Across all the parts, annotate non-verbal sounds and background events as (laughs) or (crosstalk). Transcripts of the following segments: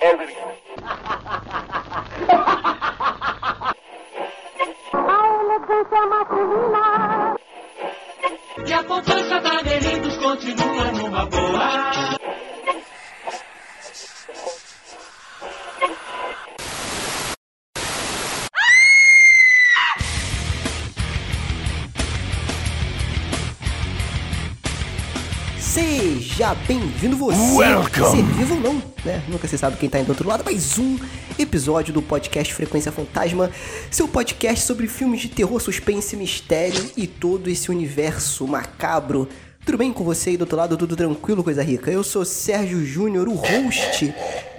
A elegância masculina. E a poupança da Delitos continua numa boa. Seja bem-vindo você, Welcome. ser vivo ou não, né? Nunca se sabe quem tá aí do outro lado, mais um episódio do podcast Frequência Fantasma, seu podcast sobre filmes de terror, suspense, mistério e todo esse universo macabro. Tudo bem com você aí do outro lado? Tudo tranquilo, coisa rica? Eu sou Sérgio Júnior, o host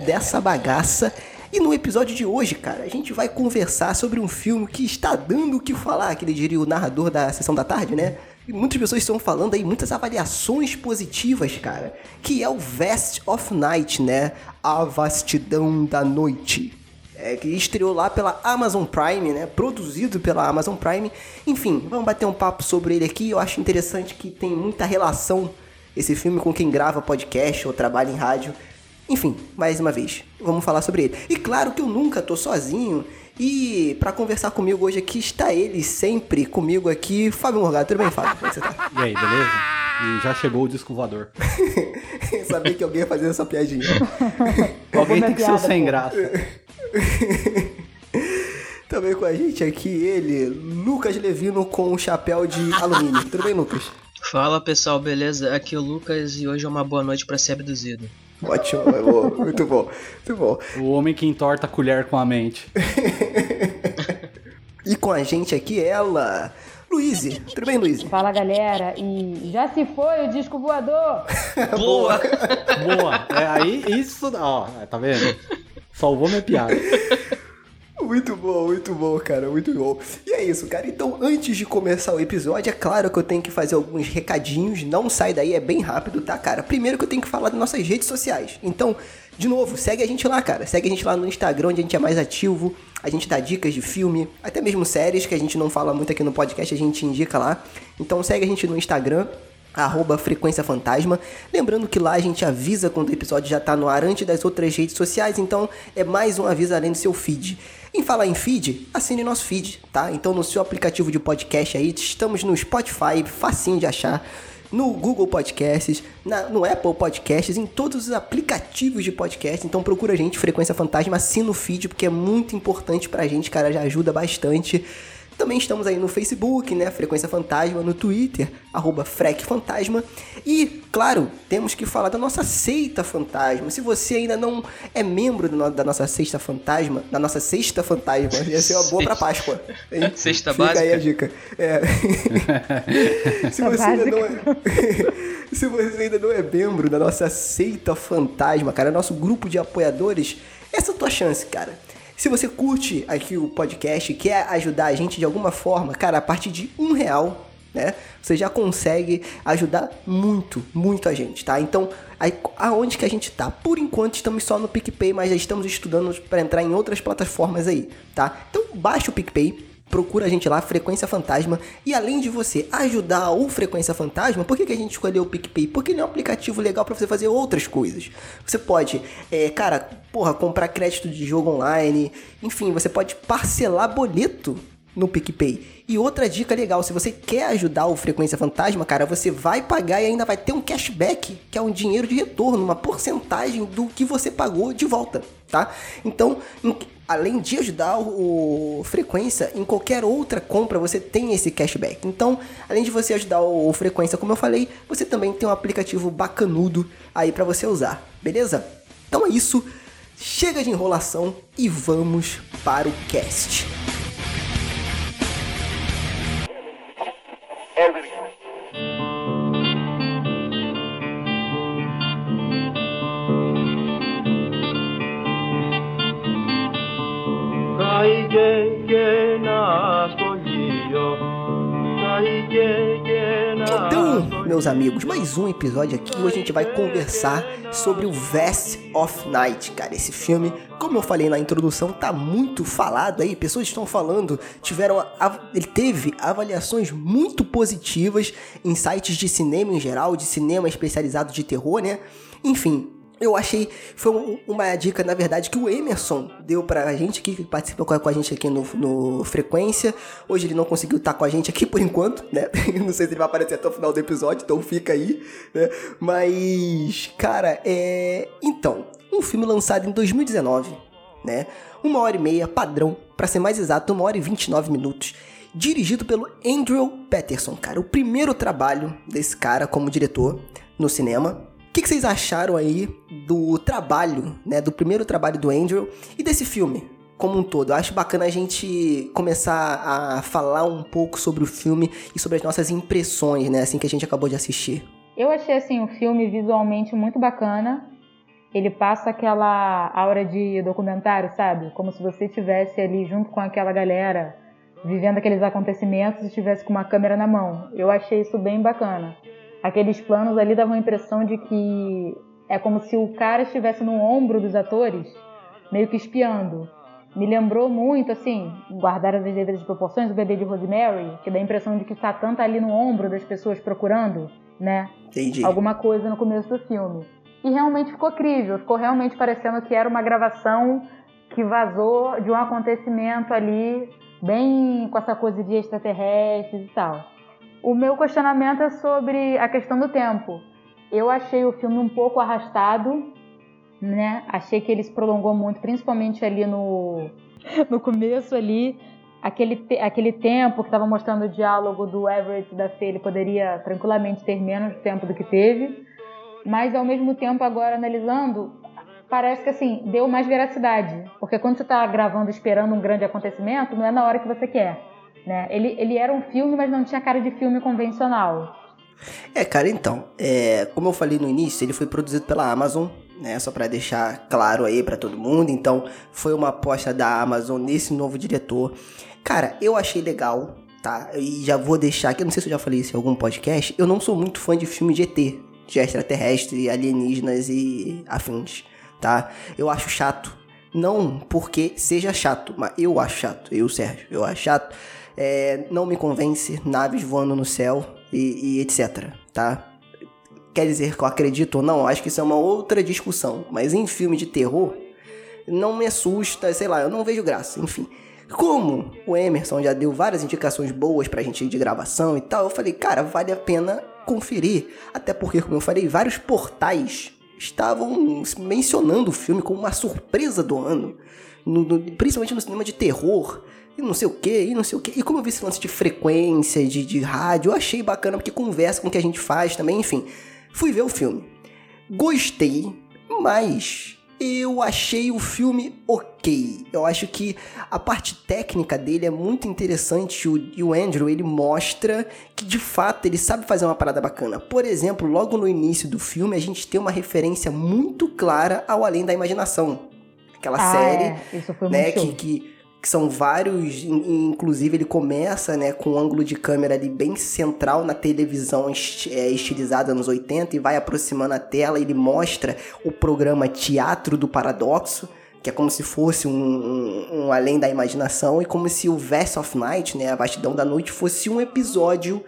dessa bagaça. E no episódio de hoje, cara, a gente vai conversar sobre um filme que está dando o que falar, que ele diria o narrador da sessão da tarde, né? E muitas pessoas estão falando aí, muitas avaliações positivas, cara. Que é o Vast of Night, né? A vastidão da noite. É, que estreou lá pela Amazon Prime, né? Produzido pela Amazon Prime. Enfim, vamos bater um papo sobre ele aqui. Eu acho interessante que tem muita relação esse filme com quem grava podcast ou trabalha em rádio. Enfim, mais uma vez, vamos falar sobre ele. E claro que eu nunca tô sozinho. E pra conversar comigo hoje aqui está ele sempre comigo aqui, Fábio Morgado. Tudo bem, Fábio? Como é que você tá? E aí, beleza? E já chegou o disco voador. (laughs) Sabia que alguém ia fazer essa piadinha. (laughs) Alguém tem que ser sem graça. (laughs) Também com a gente aqui ele, Lucas Levino com um chapéu de alumínio. Tudo bem, Lucas? Fala pessoal, beleza? Aqui é o Lucas e hoje é uma boa noite pra ser abduzido. Ótimo, é bom, (laughs) muito bom, muito bom. O homem que entorta a colher com a mente. E com a gente aqui ela, Luíse. Tudo bem, Luíse? Fala galera, e já se foi o disco voador! (laughs) Boa! Boa! É, aí, isso. Ó, tá vendo? Salvou minha piada. Muito bom, muito bom, cara, muito bom. E é isso, cara. Então, antes de começar o episódio, é claro que eu tenho que fazer alguns recadinhos. Não sai daí, é bem rápido, tá, cara? Primeiro que eu tenho que falar das nossas redes sociais. Então, de novo, segue a gente lá, cara. Segue a gente lá no Instagram, onde a gente é mais ativo. A gente dá dicas de filme, até mesmo séries que a gente não fala muito aqui no podcast, a gente indica lá. Então, segue a gente no Instagram arroba Frequência Fantasma. Lembrando que lá a gente avisa quando o episódio já tá no ar antes das outras redes sociais, então é mais um aviso além do seu feed. Em falar em feed, assine nosso feed, tá? Então no seu aplicativo de podcast aí, estamos no Spotify, facinho de achar, no Google Podcasts, na- no Apple Podcasts, em todos os aplicativos de podcast. Então procura a gente, Frequência Fantasma, assina o feed, porque é muito importante pra gente, cara, já ajuda bastante. Também estamos aí no Facebook, né? Frequência Fantasma, no Twitter, arroba Fantasma. E, claro, temos que falar da nossa seita fantasma. Se você ainda não é membro do no- da nossa sexta fantasma, da nossa sexta fantasma, ia ser uma boa pra Páscoa. hein? (laughs) Sexta Fica aí básica? a dica. É. (laughs) Se você ainda não é... (laughs) Se você ainda não é membro da nossa seita fantasma, cara, nosso grupo de apoiadores, essa é a tua chance, cara. Se você curte aqui o podcast e quer ajudar a gente de alguma forma, cara, a partir de um real, né? Você já consegue ajudar muito, muito a gente, tá? Então, aí, aonde que a gente tá? Por enquanto estamos só no PicPay, mas já estamos estudando para entrar em outras plataformas aí, tá? Então, baixa o PicPay, procura a gente lá, Frequência Fantasma. E além de você ajudar o Frequência Fantasma, por que, que a gente escolheu o PicPay? Porque ele é um aplicativo legal para você fazer outras coisas. Você pode, é, cara, porra, comprar crédito de jogo online. Enfim, você pode parcelar boleto no PicPay. E outra dica legal, se você quer ajudar o Frequência Fantasma, cara, você vai pagar e ainda vai ter um cashback, que é um dinheiro de retorno, uma porcentagem do que você pagou de volta, tá? Então, além de ajudar o, Frequência, em qualquer outra compra você tem esse cashback. Então, além de você ajudar o, Frequência, como eu falei, você também tem um aplicativo bacanudo aí pra você usar, beleza? Então é isso, chega de enrolação e vamos para o cast. Então, meus amigos, mais um episódio aqui. Hoje a gente vai conversar sobre o Vast of Night, cara. Esse filme, como eu falei na introdução, tá muito falado aí. Pessoas estão falando, tiveram. Ele teve avaliações muito positivas em sites de cinema em geral, de cinema especializado de terror, né? Enfim, eu achei, foi um- uma dica, na verdade, que o Emerson deu pra gente aqui, que participa com a, gente aqui no, no Frequência. Hoje ele não conseguiu estar com a gente aqui por enquanto, né? (laughs) Não sei se ele vai aparecer até o final do episódio, então fica aí, né? Mas, cara, é. Então, um filme lançado em 2019, né? Uma hora e meia, padrão, pra ser mais exato, uma hora e 29 minutos. Dirigido pelo Andrew Patterson, cara. O primeiro trabalho desse cara como diretor no cinema. Que, que vocês acharam aí do trabalho, né? Do primeiro trabalho do Andrew e desse filme como um todo? Eu acho bacana a gente começar a falar um pouco sobre o filme e sobre as nossas impressões, né? Assim que a gente acabou de assistir. Eu achei assim o filme visualmente muito bacana. Ele passa aquela aura de documentário, sabe? Como se você estivesse ali junto com aquela galera, vivendo aqueles acontecimentos e estivesse com uma câmera na mão. Eu achei isso bem bacana. Aqueles planos ali davam a impressão de que é como se o cara estivesse no ombro dos atores, meio que espiando. Me lembrou muito, assim, guardar as devidas proporções, o bebê de Rosemary, que dá a impressão de que Satã tá ali no ombro das pessoas procurando, né? Entendi. alguma coisa no começo do filme. E realmente ficou crível, ficou realmente parecendo que era uma gravação que vazou de um acontecimento ali, bem com essa coisa de extraterrestres e tal. O meu questionamento é sobre a questão do tempo. Eu achei o filme um pouco arrastado, né? Achei que ele se prolongou muito, principalmente ali no, no começo ali. Aquele, te- aquele tempo que estava mostrando o diálogo do Everett e da Fê, ele poderia tranquilamente ter menos tempo do que teve. Mas ao mesmo tempo, agora analisando, parece que assim, deu mais veracidade. Porque quando você está gravando esperando um grande acontecimento, não é na hora que você quer. Né? Ele, ele era um filme, mas não tinha cara de filme convencional. É, cara, então, é, como eu falei no início, ele foi produzido pela Amazon, né? Só pra deixar claro aí pra todo mundo. Então, foi uma aposta da Amazon nesse novo diretor. Cara, eu achei legal, tá? E já vou deixar aqui, não sei se eu já falei isso em algum podcast, eu não sou muito fã de filme de ET, de extraterrestre, alienígenas e afins, tá? Eu acho chato. Não porque seja chato, mas eu acho chato. Eu, Sérgio, eu acho chato. É, não me convence naves voando no céu e, e etc, tá? Quer dizer que eu acredito ou não? Acho que isso é uma outra discussão. Mas em filme de terror, não me assusta, sei lá, eu não vejo graça, enfim. Como o Emerson já deu várias indicações boas pra gente de gravação e tal, eu falei, cara, vale a pena conferir. Até porque, como eu falei, vários portais estavam mencionando o filme como uma surpresa do ano. No- no- principalmente no cinema de terror. E não sei o que, e não sei o que. E como eu vi esse lance de frequência, de, de rádio, eu achei bacana porque conversa com o que a gente faz também, enfim. Fui ver o filme. Gostei, mas eu achei o filme ok. Eu acho que a parte técnica dele é muito interessante o- e o Andrew ele mostra que de fato ele sabe fazer uma parada bacana. Por exemplo, logo no início do filme a gente tem uma referência muito clara ao Além da Imaginação. Aquela Ah, série é. Né, que, que, que são vários, in- in- inclusive ele começa, né, com um ângulo de câmera ali bem central na televisão é, estilizada anos 80 e vai aproximando a tela, ele mostra o programa Teatro do Paradoxo, que é como se fosse um, um- um além da imaginação e como se o Verse of Night, né, a vastidão da noite, fosse um episódio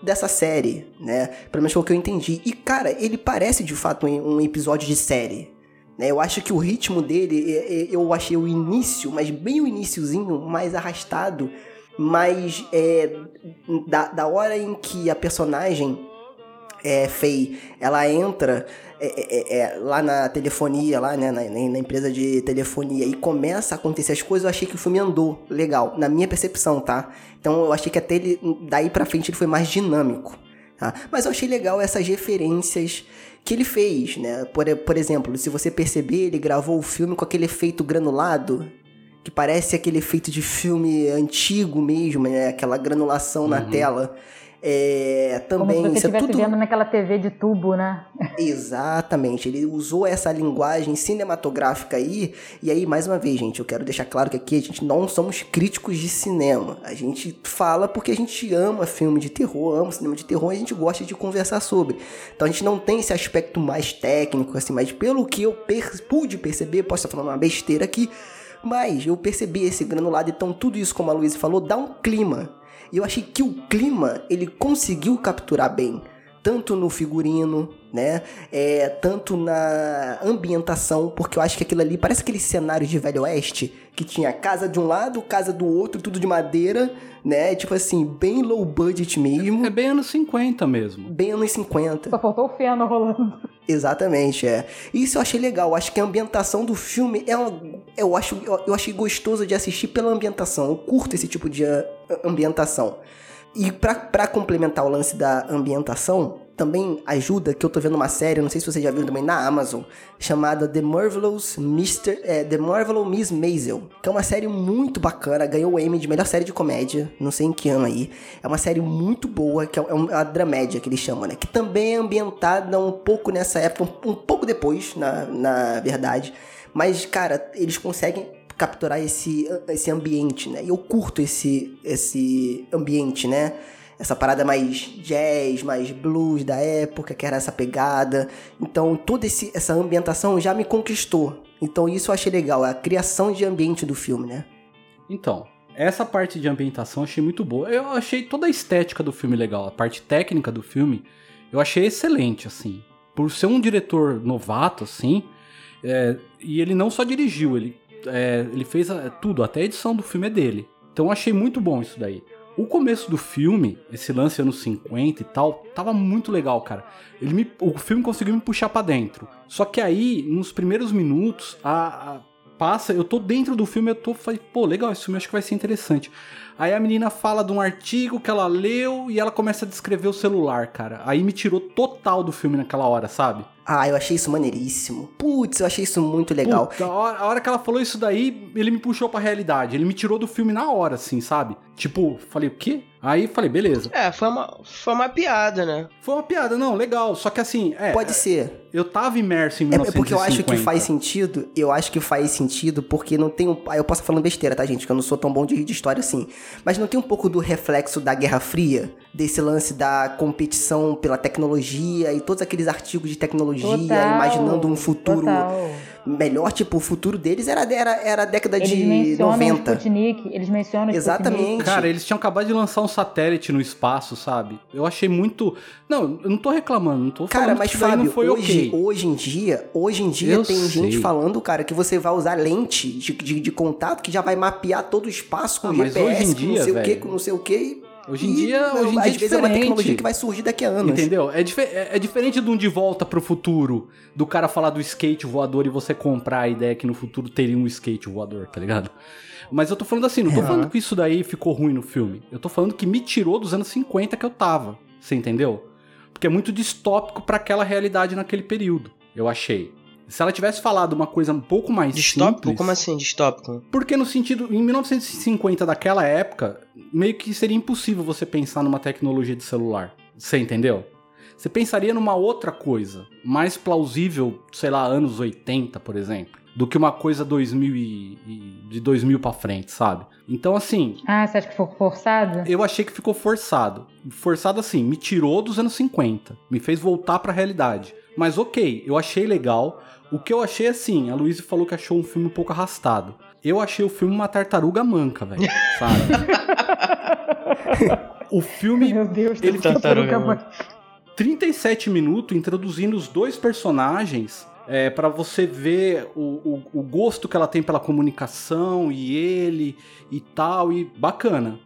dessa série, né? Pelo menos foi o que eu entendi. E, cara, ele parece de fato um episódio de série? Eu acho que o ritmo dele, é- é- eu achei o início, mas bem o iniciozinho, mais arrastado, mas é, da, da hora em que a personagem é, Faye, ela entra é, é, é, lá na telefonia, lá né, na, na empresa de telefonia e começa a acontecer as coisas, eu achei que o filme andou legal, na minha percepção, tá? Então eu achei que até ele, daí pra frente ele foi mais dinâmico. Tá? Mas eu achei legal essas referências que ele fez, né? Por, por exemplo, se você perceber, ele gravou o filme com aquele efeito granulado, que parece aquele efeito de filme antigo mesmo, né? Aquela granulação na tela. É, Como também, se você é estivesse tudo... vendo naquela TV de tubo, né? Exatamente, ele usou essa linguagem cinematográfica aí, e aí, mais uma vez, gente, eu quero deixar claro que aqui a gente não somos críticos de cinema. A gente fala porque a gente ama filme de terror, ama cinema de terror e a gente gosta de conversar sobre. Então a gente não tem esse aspecto mais técnico, assim, mas pelo que eu per- pude perceber, posso estar falando uma besteira aqui, mas eu percebi esse granulado, então tudo isso, como a Luísa falou, dá um clima. E eu achei que o clima ele conseguiu capturar bem tanto no figurino, né? É, tanto na ambientação, porque eu acho que aquilo ali parece aquele cenário de Velho Oeste que tinha casa de um lado, casa do outro, tudo de madeira, né? Tipo assim, bem low budget mesmo. É bem anos 50 mesmo. Bem anos 50. Só faltou o feno rolando. Exatamente, é. Isso eu achei legal. Acho que a ambientação do filme é uma. Eu, acho, eu achei gostoso de assistir pela ambientação. Eu curto esse tipo de a- ambientação. E pra complementar o lance da ambientação, também ajuda que eu tô vendo uma série, não sei se você já viu também na Amazon, chamada The Marvelous Mr. É, The Marvelous Miss Maisel, que é uma série muito bacana, ganhou o Emmy de melhor série de comédia, não sei em que ano aí. É uma série muito boa, que é uma dramédia que eles chamam, né? Que também é ambientada um pouco nessa época, um, um pouco depois, na, na verdade. Mas, cara, eles conseguem capturar esse, esse ambiente, né? E eu curto esse, esse ambiente, né? Essa parada mais jazz, mais blues da época, que era essa pegada. Então, toda esse, essa ambientação já me conquistou. Então, isso eu achei legal, a criação de ambiente do filme, né? Então, essa parte de ambientação eu achei muito boa. Eu achei toda a estética do filme legal. A parte técnica do filme eu achei excelente, assim. Por ser um diretor novato, assim. é, e ele não só dirigiu, ele, é, ele fez a- tudo, até a edição do filme é dele. Então achei muito bom isso daí. O começo do filme, esse lance anos 50 e tal, tava muito legal, cara. Ele me, o filme conseguiu me puxar pra dentro. Só que aí, nos primeiros minutos, a, a- passa, eu tô dentro do filme, eu tô, falei, pô, legal, esse filme acho que vai ser interessante. Aí a menina fala de um artigo que ela leu e ela começa a descrever o celular, cara. Aí me tirou total do filme naquela hora, sabe? Ah, eu achei isso maneiríssimo. Putz, eu achei isso muito legal. Puta, a, hora, a hora que ela falou isso daí, ele me puxou pra realidade. Ele me tirou do filme na hora, assim, sabe? Tipo, falei, o quê? Aí falei, beleza. É, foi uma, foi uma piada, né? Foi uma piada, não, legal. Só que assim, é. Pode ser. Eu tava imerso em É 1950. é porque eu acho que faz sentido. Eu acho que faz sentido porque não tem um. ah, Eu posso estar falando besteira, tá, gente? Que eu não sou tão bom de, de história assim. Mas não tem um pouco do reflexo da Guerra Fria? Desse lance da competição pela tecnologia e todos aqueles artigos de tecnologia, Total, imaginando um futuro total. Melhor. Tipo, o futuro deles era, era, era a década Eles de mencionam o 90. Sputnik, eles mencionam Exatamente. Sputnik. Cara, eles tinham acabado de lançar um satélite no espaço, sabe? Eu achei muito. Não, eu não tô reclamando, não tô falando Cara, mas que Fábio, não foi hoje, ok. hoje em dia, hoje em dia Eu tem gente sei. falando, cara, que você vai usar lente de, de, de contato que já vai mapear todo o espaço com Ah, mas GPS, hoje em com dia, não sei o que, com não sei o que. Hoje em dia, hoje em dia é vezes é uma diferente. tecnologia que vai surgir daqui a anos. Entendeu? É, dife- é- é diferente de um De Volta pro Futuro, do cara falar do skate voador e você comprar a ideia que no futuro teria um skate voador, tá ligado? Mas eu tô falando assim, não tô É. falando que isso daí ficou ruim no filme. Eu tô falando que me tirou dos anos 50 que eu tava. Você entendeu? Porque é muito distópico pra aquela realidade naquele período, eu achei. Se ela tivesse falado uma coisa um pouco mais Distópico? simples... Como assim, distópico? Porque no sentido, em 1950 daquela época, meio que seria impossível você pensar numa tecnologia de celular. Você entendeu? Você pensaria numa outra coisa, mais plausível, sei lá, anos 80, por exemplo, do que uma coisa 2000 e, e- de 2000 pra frente, sabe? Então assim, Ah, você acha que foi forçado? eu achei que ficou forçado. Forçado assim, me tirou dos anos 50, me fez voltar pra realidade. Mas ok, eu achei legal. O que eu achei assim, a Luísa falou que achou um filme um pouco arrastado. Eu achei o filme uma tartaruga manca, velho, (laughs) sabe? o filme Meu Deus, Ele tartaruga, mano. 37 minutos introduzindo os dois personagens é, para você ver o, o, o gosto que ela tem pela comunicação e ele e tal, e bacana.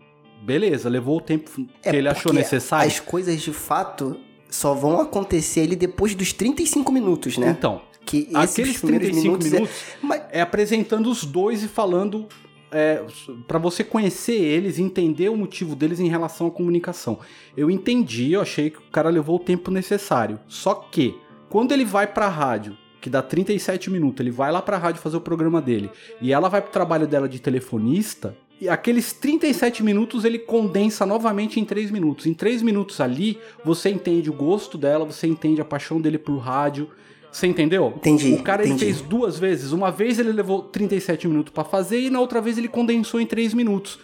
Beleza, levou o tempo que É, ele achou necessário. As coisas de fato só vão acontecer ali depois dos 35 minutos, né? Então, Que aqueles primeiros 35 minutos, minutos, é- Mas- é apresentando os dois e falando é, para você conhecer eles, entender o motivo deles em relação à comunicação. Eu entendi, eu achei que o cara levou o tempo necessário. Só que quando ele vai pra rádio, que dá 37 minutos, ele vai lá pra rádio fazer o programa dele, e ela vai pro trabalho dela de telefonista, e aqueles 37 minutos ele condensa novamente em 3 minutos. Em 3 minutos ali, você entende o gosto dela, você entende a paixão dele por rádio. Você entendeu? Entendi, O cara ele entendi. fez duas vezes. Uma vez ele levou 37 minutos pra fazer e na outra vez ele condensou em 3 minutos.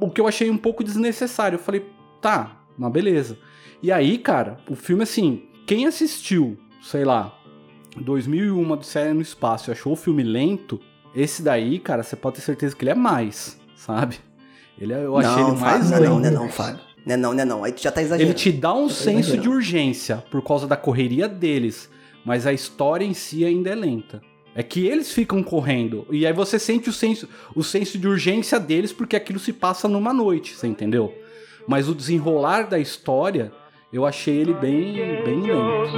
O que eu achei um pouco desnecessário. Eu falei, tá, mas beleza. E aí, cara, o filme assim, quem assistiu, sei lá, 2001 de série no espaço e achou o filme lento, esse daí, cara, você pode ter certeza que ele é mais, sabe? Ele é, eu achei não, ele mais Fábio, não, lento. não, não, não, Fábio. Né não, né não. Aí tu já tá exagerando. Ele te dá um tá senso exagerando. de urgência por causa da correria deles, mas a história em si ainda é lenta. É que eles ficam correndo e aí você sente o senso, o senso de urgência deles porque aquilo se passa numa noite, você entendeu? Mas o desenrolar da história, eu achei ele bem, bem lento.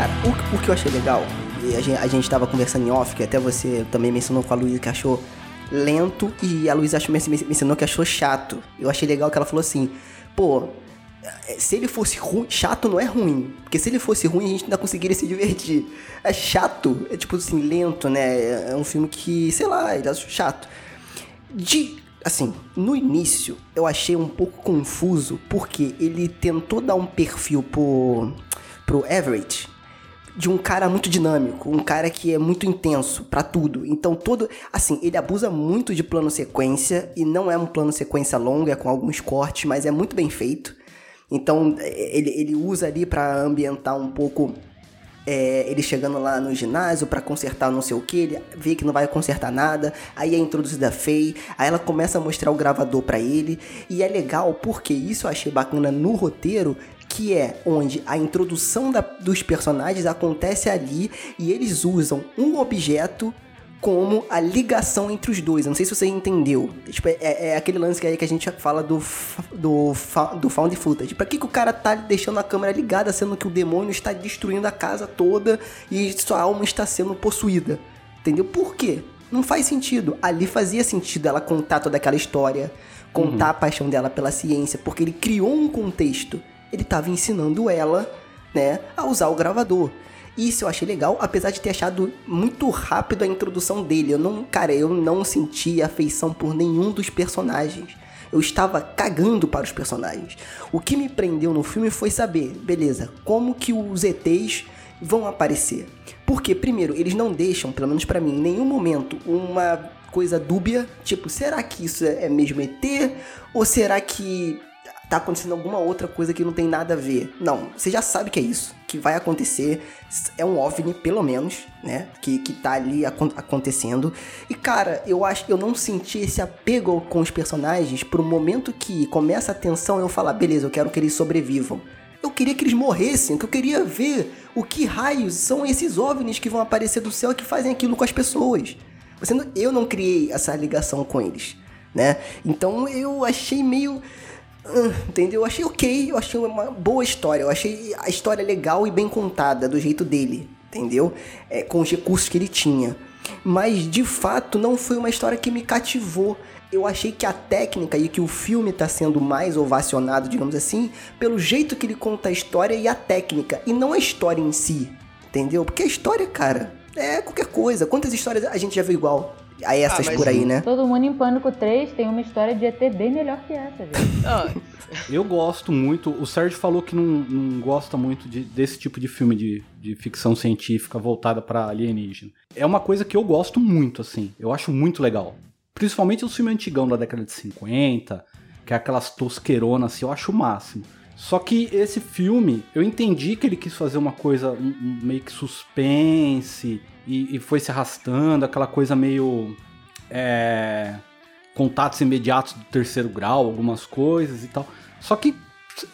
Cara, o, o que eu achei legal, e a gente, a gente tava conversando em off, que até você também mencionou com a Luísa que achou lento, e a Luísa achou- que achou chato. Eu achei legal que ela falou assim, pô, eh, se ele fosse ruim, chato não é ruim, porque se ele fosse ruim a gente ainda conseguiria se divertir. É chato, é tipo assim, lento, né? É um filme que, sei lá, ele é chato. De. Assim, no início eu achei um pouco confuso porque ele tentou dar um perfil pro, pro Everett de um cara muito dinâmico, um cara que é muito intenso pra tudo. Então todo, assim, ele abusa muito de plano sequência e não é um plano sequência longo, é com alguns cortes, mas é muito bem feito. Então ele, ele usa ali pra ambientar um pouco é, ele chegando lá no ginásio pra consertar não sei o que, ele vê que não vai consertar nada, aí é introduzida a Faye, aí ela começa a mostrar o gravador pra ele, e é legal porque isso eu achei bacana no roteiro, que é onde a introdução da- dos personagens acontece ali e eles usam um objeto como a ligação entre os dois. Eu não sei se você entendeu. Tipo, é, é aquele lance que aí que a gente fala do, do, do found footage. Pra que, que o cara tá deixando a câmera ligada, sendo que o demônio está destruindo a casa toda e sua alma está sendo possuída? Entendeu? Por quê? Não faz sentido. Ali fazia sentido ela contar toda aquela história, contar a paixão dela pela ciência, porque ele criou um contexto. Ele estava ensinando ela, né, a usar o gravador. Isso eu achei legal, apesar de ter achado muito rápido a introdução dele. Eu não, cara, eu não senti afeição por nenhum dos personagens. Eu estava cagando para os personagens. O que me prendeu no filme foi saber, beleza, como que os ETs vão aparecer. Porque, primeiro, eles não deixam, pelo menos pra mim, em nenhum momento, uma coisa dúbia, tipo, será que isso é mesmo ET? Ou será que tá acontecendo alguma outra coisa que não tem nada a ver. Não, você já sabe que é isso, que vai acontecer. É um OVNI, pelo menos, né? Que, que tá ali acon- acontecendo. E, cara, eu acho eu não senti esse apego com os personagens pro momento que começa a tensão eu falar, beleza, eu quero que eles sobrevivam. Eu queria que eles morressem, que eu queria ver o que raios são esses OVNIs que vão aparecer do céu e que fazem aquilo com as pessoas. Você não- eu não criei essa ligação com eles, né? Então eu achei meio Entendeu? Eu achei ok, eu achei uma boa história, eu achei a história legal e bem contada, do jeito dele, entendeu? É, com os recursos que ele tinha. Mas de fato não foi uma história que me cativou. Eu achei que a técnica e que o filme tá sendo mais ovacionado, digamos assim, pelo jeito que ele conta a história e a técnica, e não a história em si, entendeu? Porque a história, cara, é qualquer coisa. Quantas histórias a gente já viu igual a essas mas por aí, né? Todo mundo em Pânico 3 tem uma história de ET bem melhor que essa, gente. (laughs) Ah, Eu gosto muito. O Sérgio falou que não, não gosta muito de- desse tipo de filme de, de ficção científica voltada pra alienígena. É uma coisa que eu gosto muito, assim. Eu acho muito legal. Principalmente os filmes antigão da década de 50, que é aquelas tosqueironas, assim, eu acho o máximo. Só que esse filme, eu entendi que ele quis fazer uma coisa um- um meio que suspense e, e foi se arrastando, aquela coisa meio. é, contatos imediatos do terceiro grau, algumas coisas e tal. Só que,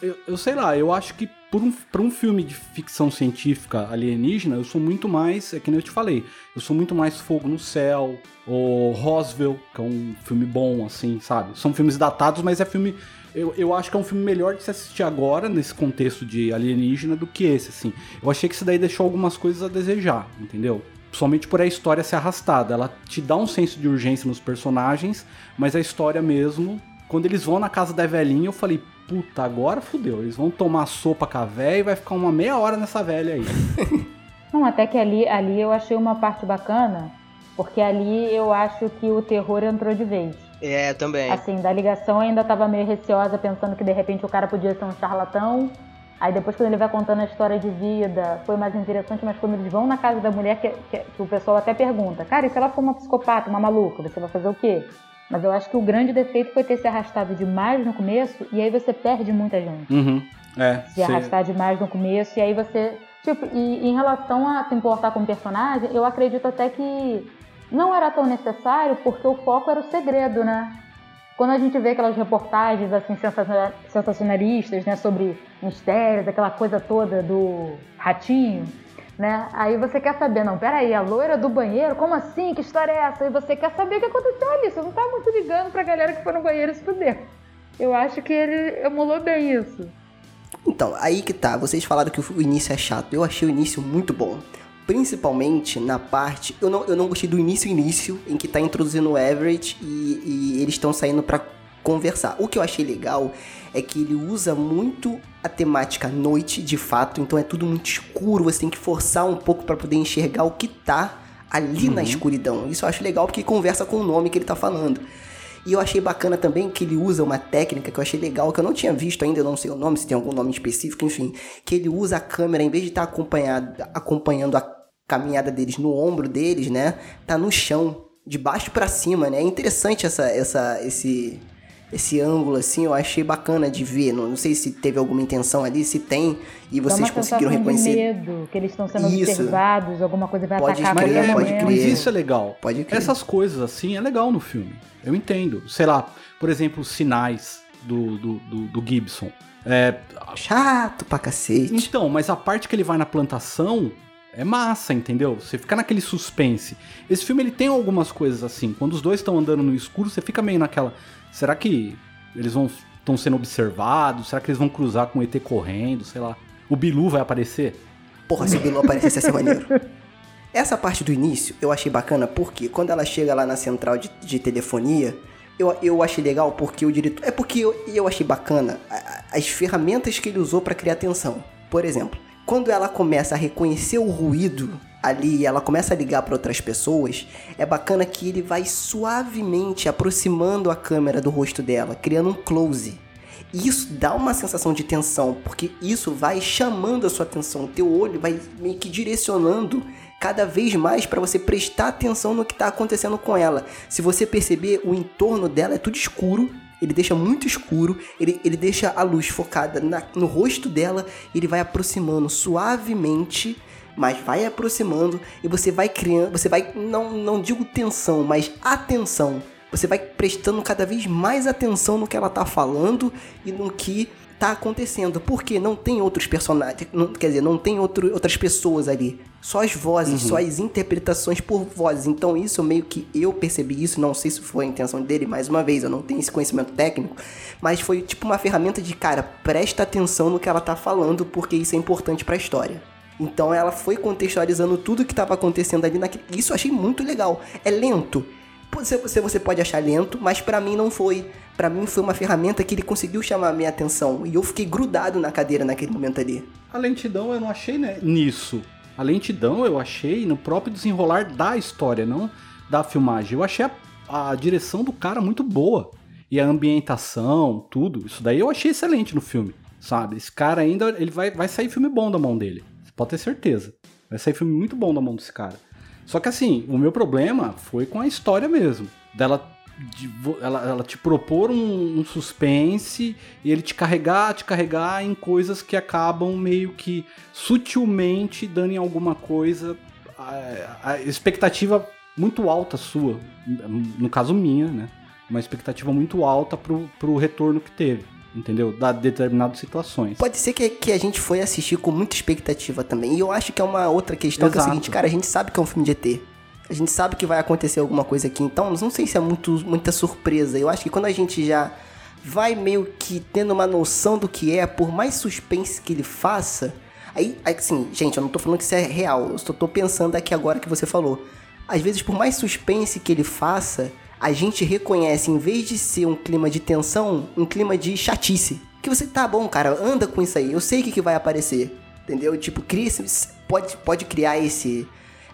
eu, eu sei lá, eu acho que por um, pra um filme de ficção científica alienígena, eu sou muito mais, é que nem eu te falei, eu sou muito mais Fogo no Céu, ou Roswell, que é um filme bom, assim, sabe? São filmes datados, mas é filme. Eu, eu acho que é um filme melhor de se assistir agora, nesse contexto de alienígena, do que esse, assim. Eu achei que isso daí deixou algumas coisas a desejar, entendeu? Somente por a história ser arrastada. Ela te dá um senso de urgência nos personagens, mas a história mesmo, quando eles vão na casa da velhinha, eu falei, puta, agora fudeu. Eles vão tomar sopa com a véia e vai ficar uma meia hora nessa velha aí. (laughs) Não, até que ali, ali eu achei uma parte bacana, porque ali eu acho que o terror entrou de vez. é, também. Assim, da ligação eu ainda tava meio receosa, pensando que de repente o cara podia ser um charlatão. Aí depois quando ele vai contando a história de vida, foi mais interessante, mas quando eles vão na casa da mulher, que, que- que o pessoal até pergunta, cara, e se ela for uma psicopata, uma maluca, você vai fazer o quê? Mas eu acho que o grande defeito foi ter se arrastado demais no começo e aí você perde muita gente. Uhum. É. Se arrastar demais no começo e aí você. Tipo, e em relação a se importar com o personagem, eu acredito até que não era tão necessário porque o foco era o segredo, né? Quando a gente vê aquelas reportagens assim sensacionalistas, né, sobre mistérios, aquela coisa toda do ratinho, né? Aí você quer saber, não, peraí, a loira do banheiro, como assim? Que história é essa? E você quer saber o que aconteceu ali. Você não tá muito ligando pra galera que foi no banheiro se fuder. Eu acho que ele emulou bem isso. Então, aí que tá. Vocês falaram que o início é chato. Eu achei o início muito bom. Principalmente na parte. Eu não, eu não gostei do início-início, em que tá introduzindo o Everett e, e eles estão saindo para conversar. O que eu achei legal é que ele usa muito a temática noite, de fato, então é tudo muito escuro, você tem que forçar um pouco para poder enxergar o que tá ali uhum. na escuridão. Isso eu acho legal porque conversa com o nome que ele tá falando. E eu achei bacana também que ele usa uma técnica que eu achei legal, que eu não tinha visto ainda, eu não sei o nome, se tem algum nome específico, enfim. Que ele usa a câmera, em vez de estar tá acompanhando a caminhada deles no ombro deles, né? Tá no chão, de baixo para cima, né? É interessante essa, essa, esse, esse ângulo, assim, eu achei bacana de ver. Não, não sei se teve alguma intenção ali, se tem, e vocês conseguiram reconhecer. De medo, que eles estão sendo isso. observados, alguma coisa vai pode atacar crer, pode crer. Mas isso é legal. Pode crer. Essas coisas, assim, é legal no filme. Eu entendo. Sei lá, por exemplo, os sinais do, do, do, do Gibson. É... Chato pra cacete. Então, mas a parte que ele vai na plantação é massa, entendeu? Você fica naquele suspense. Esse filme ele tem algumas coisas assim. Quando os dois estão andando no escuro, você fica meio naquela. Será que eles vão estão sendo observados? Será que eles vão cruzar com o ET correndo? Sei lá. O Bilu vai aparecer? Porra, se o Bilu aparecesse ia ser maneiro. Essa parte do início eu achei bacana porque quando ela chega lá na central de, de telefonia, eu, eu achei legal porque o diretor. É porque eu, eu achei bacana as ferramentas que ele usou para criar tensão. Por exemplo, quando ela começa a reconhecer o ruído ali, ela começa a ligar para outras pessoas, é bacana que ele vai suavemente aproximando a câmera do rosto dela, criando um close. E isso dá uma sensação de tensão, porque isso vai chamando a sua atenção, o teu olho vai meio que direcionando cada vez mais para você prestar atenção no que está acontecendo com ela. Se você perceber, o entorno dela é tudo escuro, ele deixa muito escuro, ele, ele deixa a luz focada na, no rosto dela, ele vai aproximando suavemente, mas vai aproximando e você vai criando, você vai, não, não digo tensão, mas atenção. Você vai prestando cada vez mais atenção no que ela tá falando e no que tá acontecendo. Porque não tem outros personagens, não, quer dizer, não tem outro, outras pessoas ali. Só as vozes, uhum. só as interpretações por vozes. Então isso meio que eu percebi isso, não sei se foi a intenção dele, mais uma vez, eu não tenho esse conhecimento técnico, mas foi tipo uma ferramenta de, cara, presta atenção no que ela tá falando, porque isso é importante para a história. Então ela foi contextualizando tudo que estava acontecendo ali naquele. Isso eu achei muito legal. É lento, você, você pode achar lento, mas para mim não foi. Para mim foi uma ferramenta que ele conseguiu chamar a minha atenção e eu fiquei grudado na cadeira naquele momento ali. A lentidão eu não achei né, nisso. A lentidão eu achei no próprio desenrolar da história, não da filmagem. Eu achei a, a direção do cara muito boa. E a ambientação, tudo. Isso daí eu achei excelente no filme, sabe? Esse cara ainda, ele vai, vai sair filme bom da mão dele. Pode ter certeza. Vai sair filme muito bom da mão desse cara. Só que assim, o meu problema foi com a história mesmo. Dela de, ela, ela, te propor um, um, suspense e ele te carregar, te carregar em coisas que acabam meio que sutilmente dando em alguma coisa a, a expectativa muito alta sua, no caso minha, né? Uma expectativa muito alta pro, pro retorno que teve entendeu? Da determinadas situações. Pode ser que, que a gente foi assistir com muita expectativa também. E eu acho que é uma outra questão Exato. que é o seguinte, cara, a gente sabe que é um filme de ET. A gente sabe que vai acontecer alguma coisa aqui, então não sei se é muito, muita surpresa. Eu acho que quando a gente já vai meio que tendo uma noção do que é, por mais suspense que ele faça, aí, assim, gente, eu não tô falando que isso é real, eu só tô pensando aqui agora que você falou. Às vezes, por mais suspense que ele faça, a gente reconhece, em vez de ser um clima de tensão, um clima de chatice. Que você, tá bom, cara, anda com isso aí, eu sei o que, que vai aparecer. Entendeu? Tipo, cria, pode, pode criar esse,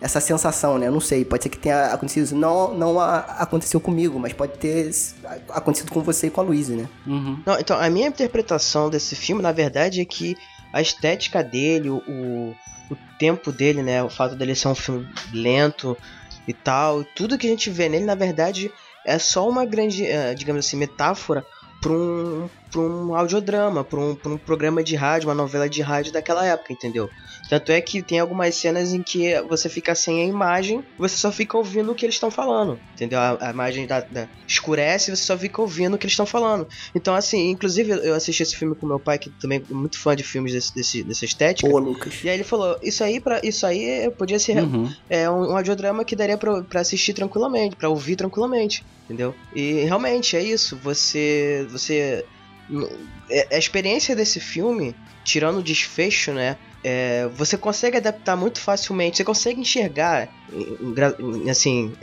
essa sensação, né? Eu não sei, pode ser que tenha acontecido isso. Não, não a, aconteceu comigo, mas pode ter acontecido com você e com a Luísa, né? Uhum. Não, então, a minha interpretação desse filme, na verdade, é que a estética dele, o, o tempo dele, né? O fato dele ser um filme lento, e tal. Tudo que a gente vê nele, na verdade, é só uma grande, uh, digamos assim, metáfora para um, pra um audiodrama, para um, um programa de rádio, uma novela de rádio daquela época, entendeu? Tanto é que tem algumas cenas em que você fica sem a imagem, você só fica ouvindo o que eles estão falando, entendeu? A, a imagem da, da, escurece e você só fica ouvindo o que eles estão falando. Então, assim, inclusive eu assisti esse filme com meu pai, que também é muito fã de filmes desse, desse, dessa estética. Boa, Lucas. E aí ele falou: Isso aí, pra, isso aí podia ser Uhum. é, um, um audiodrama que daria pra, pra assistir tranquilamente, pra ouvir tranquilamente, entendeu? E realmente é isso. Você. Você. É- A experiência desse filme, tirando o desfecho, né? é, você consegue adaptar muito facilmente, você consegue enxergar, assim,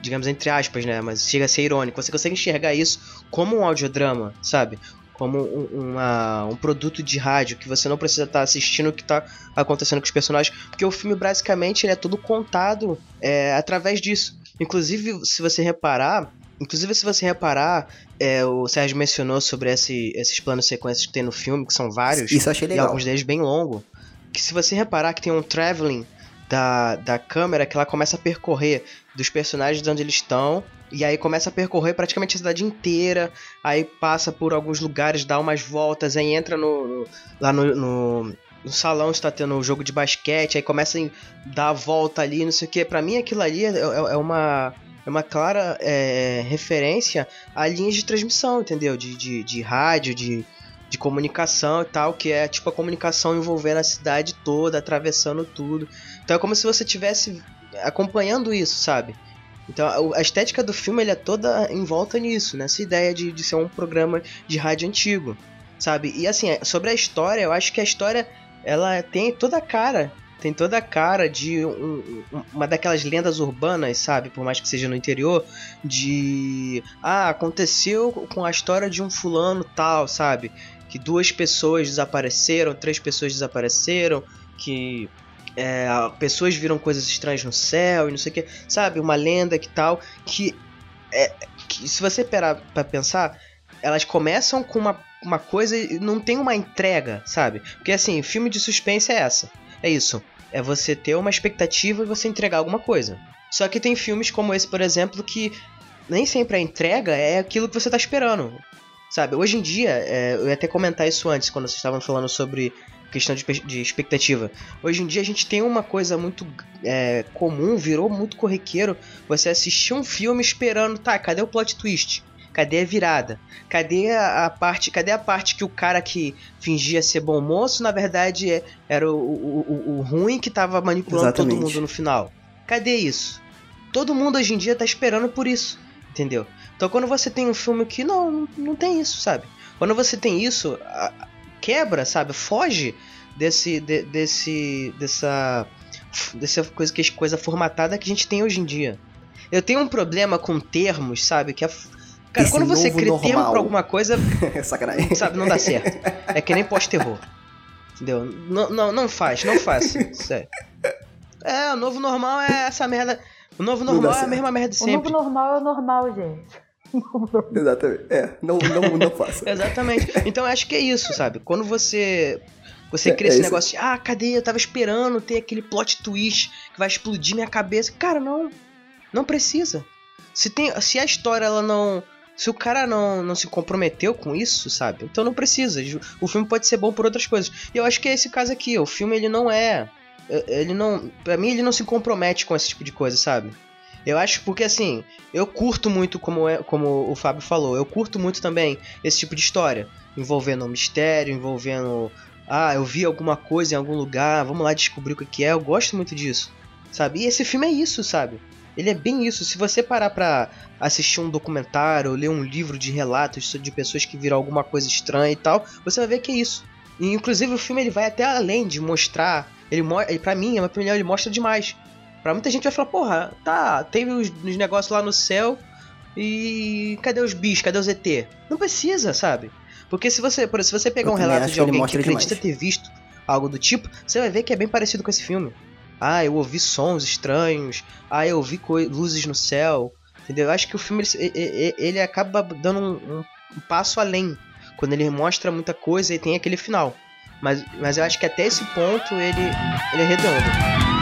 digamos entre aspas, né? Mas chega a ser irônico, você consegue enxergar isso como um audiodrama, sabe? Como um, uma- um produto de rádio que você não precisa estar assistindo o que está acontecendo com os personagens, porque o filme basicamente ele é todo contado é, através disso. Inclusive, se você reparar, inclusive se você reparar, é, o Sérgio mencionou sobre esse- esses planos sequências que tem no filme, que são vários Isso eu achei e legal. alguns deles bem longo. Que se você reparar que tem um traveling da, da câmera que ela começa a percorrer dos personagens de onde eles estão. E aí começa a percorrer praticamente a cidade inteira. Aí passa por alguns lugares, dá umas voltas, aí entra no, no- lá no, no, no salão está tendo um jogo de basquete, aí começa a dar a volta ali, não sei o que. Pra mim aquilo ali é, é- é uma. É uma clara é, referência a linhas de transmissão, entendeu? De, de, de rádio, de, de comunicação e tal, que é tipo a comunicação envolvendo a cidade toda, atravessando tudo. Então é como se você estivesse acompanhando isso, sabe? Então a- estética do filme ele é toda em volta nisso, nessa ideia de, de ser um programa de rádio antigo, sabe? E assim, sobre a história, eu acho que a história ela tem toda a cara, tem toda a cara de um- um- uma daquelas lendas urbanas, sabe? Por mais que seja no interior, de ah, aconteceu com a história de um fulano tal, sabe? Que duas pessoas desapareceram, três pessoas desapareceram, que é, pessoas viram coisas estranhas no céu e não sei o que, sabe? Uma lenda que tal, que, é, que se você parar pra pensar, elas começam com uma, uma coisa e não tem uma entrega, sabe? Porque assim, filme de suspense é essa, é isso, é você ter uma expectativa e você entregar alguma coisa. Só que tem filmes como esse, por exemplo, que nem sempre a entrega é aquilo que você tá esperando. Sabe, hoje em dia, é, eu ia até comentar isso antes, quando vocês estavam falando sobre questão de, de expectativa. Hoje em dia a gente tem uma coisa muito é, comum, virou muito corriqueiro, você assistir um filme esperando, tá, cadê o plot twist? Cadê a virada? Cadê a, a parte, cadê a parte que o cara que fingia ser bom moço, na verdade é- era o, o, o- o ruim que tava manipulando todo Exatamente. mundo no final? Cadê isso? Todo mundo hoje em dia tá esperando por isso, entendeu? Então quando você tem um filme que não, não, tem isso, sabe? Quando você tem isso, quebra, sabe? Foge desse, de- desse, dessa, dessa coisa que coisa formatada que a gente tem hoje em dia. Eu tenho um problema com termos, sabe? Que é, cara, Esse quando você cria termo normal. pra alguma coisa, (laughs) Sacanagem. (laughs) sabe, não dá certo. É que nem pós-terror. Entendeu? Não, não, não faz, não faça. Sério. É, o novo normal é essa merda. O novo normal é a mesma merda de O novo sempre. normal é o normal, gente. (laughs) Exatamente. É, não, não, não faça. Exatamente. Então eu acho que é isso, sabe? Quando você. Você É- cria é esse isso. negócio de, ah, cadê? Eu tava esperando ter aquele plot twist que vai explodir minha cabeça. Cara, não. Não precisa. Se, tem, se a história ela não. Se o cara não, não se comprometeu com isso, sabe? Então não precisa. O filme pode ser bom por outras coisas. E eu acho que é esse caso aqui. O filme ele não é. Ele não. Pra mim, ele não se compromete com esse tipo de coisa, sabe? Eu acho porque assim, eu curto muito, como, é, como o Fábio falou, eu curto muito também esse tipo de história. Envolvendo um mistério, envolvendo. Ah, eu vi alguma coisa em algum lugar, vamos lá descobrir o que que é. Eu gosto muito disso, sabe? E esse filme é isso, sabe? Ele é bem isso. Se você parar pra assistir um documentário ou ler um livro de relatos de pessoas que viram alguma coisa estranha e tal, você vai ver que é isso. E inclusive o filme ele vai até além de mostrar. Ele, ele para mim, é uma opinião, ele mostra demais. Pra muita gente vai falar, porra, tá, teve os, os negócios lá no céu e cadê os bichos, cadê os ET? Não precisa, sabe? Porque se você, se você pegar Eu um relato de que alguém que mostra acredita demais. ter visto algo do tipo, você vai ver que é bem parecido com esse filme. Ah, eu ouvi sons estranhos. Ah, eu ouvi luzes no céu. Entendeu? Eu acho que o filme ele- ele acaba dando um, um- um passo além. Quando ele mostra muita coisa e tem aquele final. Mas, mas eu acho que até esse ponto ele, ele é redondo.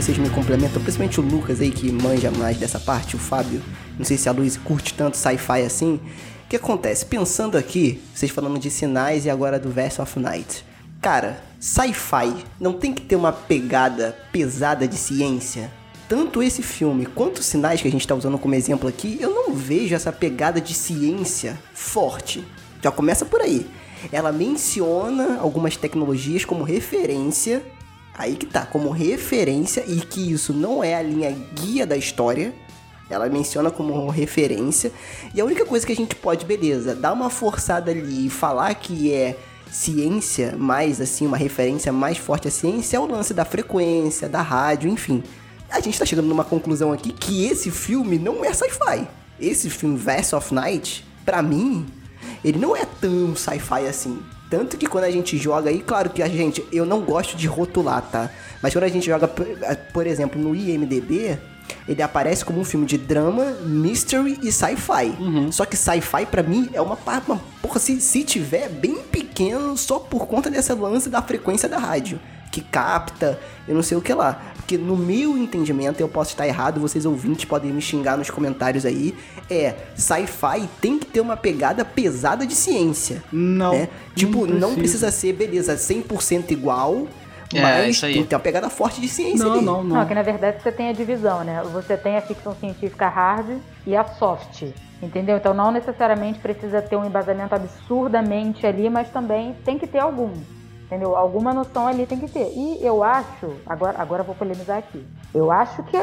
Vocês me complementam, principalmente o Lucas aí que manja mais dessa parte, o Fábio, não sei se a Luiz curte tanto sci-fi assim. O que acontece? Pensando aqui, vocês falando de sinais e agora do Verse of Night. Cara, sci-fi não tem que ter uma pegada pesada de ciência? Tanto esse filme quanto os sinais que a gente está usando como exemplo aqui, eu não vejo essa pegada de ciência forte. Já começa por aí. Ela menciona algumas tecnologias como referência, aí que tá, como referência, e que isso não é a linha guia da história. Ela menciona como referência. E a única coisa que a gente pode, beleza, dar uma forçada ali e falar que é ciência, mais assim, uma referência mais forte à ciência, é o lance da frequência, da rádio, enfim. A gente tá chegando numa conclusão aqui que esse filme não é sci-fi. Esse filme, Verse of Night, pra mim, ele não é tão sci-fi assim. Tanto que quando a gente joga aí, claro que a gente, eu não gosto de rotular, tá? Mas quando a gente joga, por exemplo, no IMDB, ele aparece como um filme de drama, mystery e sci-fi. Uhum. Só que sci-fi para mim é uma parte, porra, se, se tiver bem pequeno só por conta dessa lance da frequência da rádio que capta, eu não sei o que lá. Porque no meu entendimento, eu posso estar errado, vocês ouvintes podem me xingar nos comentários aí, é, sci-fi tem que ter uma pegada pesada de ciência. Não. Né? Tipo, não não precisa. ser, beleza, 100% igual, É, mas tem que ter uma pegada forte de ciência Não, ali. não, Não, não. que na verdade você tem a divisão, né? Você tem a ficção científica hard e a soft. Entendeu? Então não necessariamente precisa ter um embasamento absurdamente ali, mas também tem que ter algum. Entendeu? Alguma noção ali tem que ter. E eu acho, agora, agora vou polemizar aqui. Eu acho que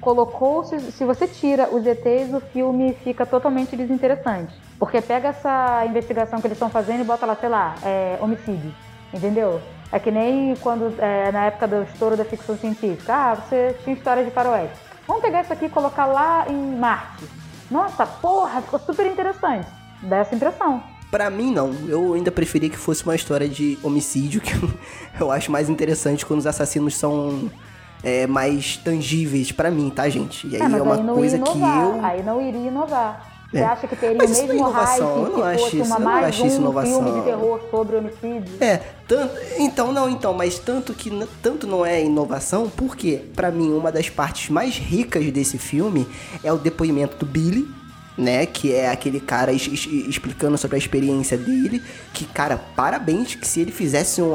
colocou, se, se você tira os ETs, o filme fica totalmente desinteressante. Porque pega essa investigação que eles estão fazendo e bota lá, sei lá, é, homicídio. Entendeu? É que nem quando, é, na época do estouro da ficção científica. Ah, você tinha história de faroeste. Vamos pegar isso aqui e colocar lá em Marte. Nossa, porra, ficou super interessante. Dá essa impressão. Pra mim, não. Eu ainda preferia que fosse uma história de homicídio, que eu, (laughs) eu acho mais interessante quando os assassinos são é, mais tangíveis pra mim, tá, gente? E aí É, é uma não coisa que eu. Aí não iria inovar. Você É. acha que teria Mas o isso não é mesmo inovação, eu hype não se acho isso, eu não acho isso um inovação. filme de terror sobre homicídio? É, tanto, então não, então, mas tanto que tanto não é inovação, porque pra mim uma das partes mais ricas desse filme é o depoimento do Billy, né, que é aquele cara es- es- explicando sobre a experiência dele, que cara, parabéns que se ele fizesse um,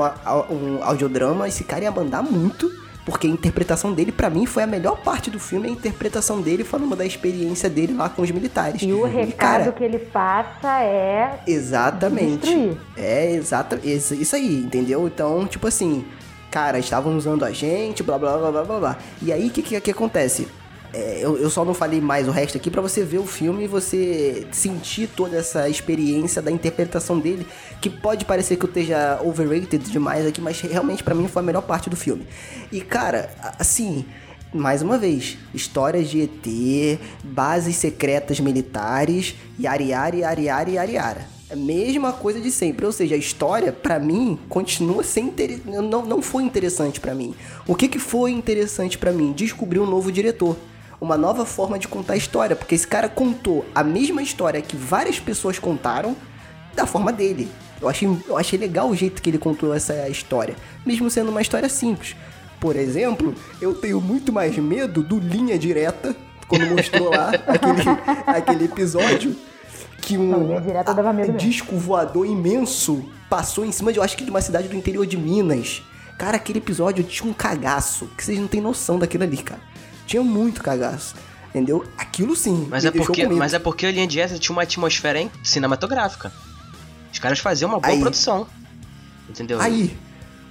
um audiodrama, esse cara ia mandar muito. Porque a interpretação dele, pra mim, foi a melhor parte do filme, a interpretação dele falando da experiência dele lá com os militares. E o recado cara, que ele passa é Exatamente. Destruir. É, exata, isso isso aí, entendeu? Então, tipo assim, cara, estavam usando a gente, blá blá blá blá blá blá. E aí, o que, que que acontece? É, eu, eu só não falei mais o resto aqui pra você ver o filme e você sentir toda essa experiência da interpretação dele, que pode parecer que eu esteja overrated demais aqui, mas realmente pra mim foi a melhor parte do filme. E cara, assim, mais uma vez, histórias de ET, bases secretas militares, yari yari yari yari yari yara. É a mesma coisa de sempre. Ou seja, a história, pra mim, continua sem inter... não, não foi interessante pra mim. O que, que foi interessante pra mim? Descobrir um novo diretor. Uma nova forma de contar a história. Porque esse cara contou a mesma história que várias pessoas contaram da forma dele. Eu achei, eu achei legal o jeito que ele contou essa história. Mesmo sendo uma história simples. Por exemplo, eu tenho muito mais medo do Linha Direta, quando mostrou lá (laughs) aquele, aquele episódio que um a- disco voador imenso passou em cima de, eu acho que de uma cidade do interior de Minas. Cara, aquele episódio tinha um cagaço, que vocês não têm noção daquilo ali, cara. Tinha muito cagaço, entendeu? Aquilo sim. Mas é, porque, mas é porque a linha de Ezra tinha uma atmosfera hein, cinematográfica. Os caras faziam uma boa Aí. produção. Entendeu? Aí,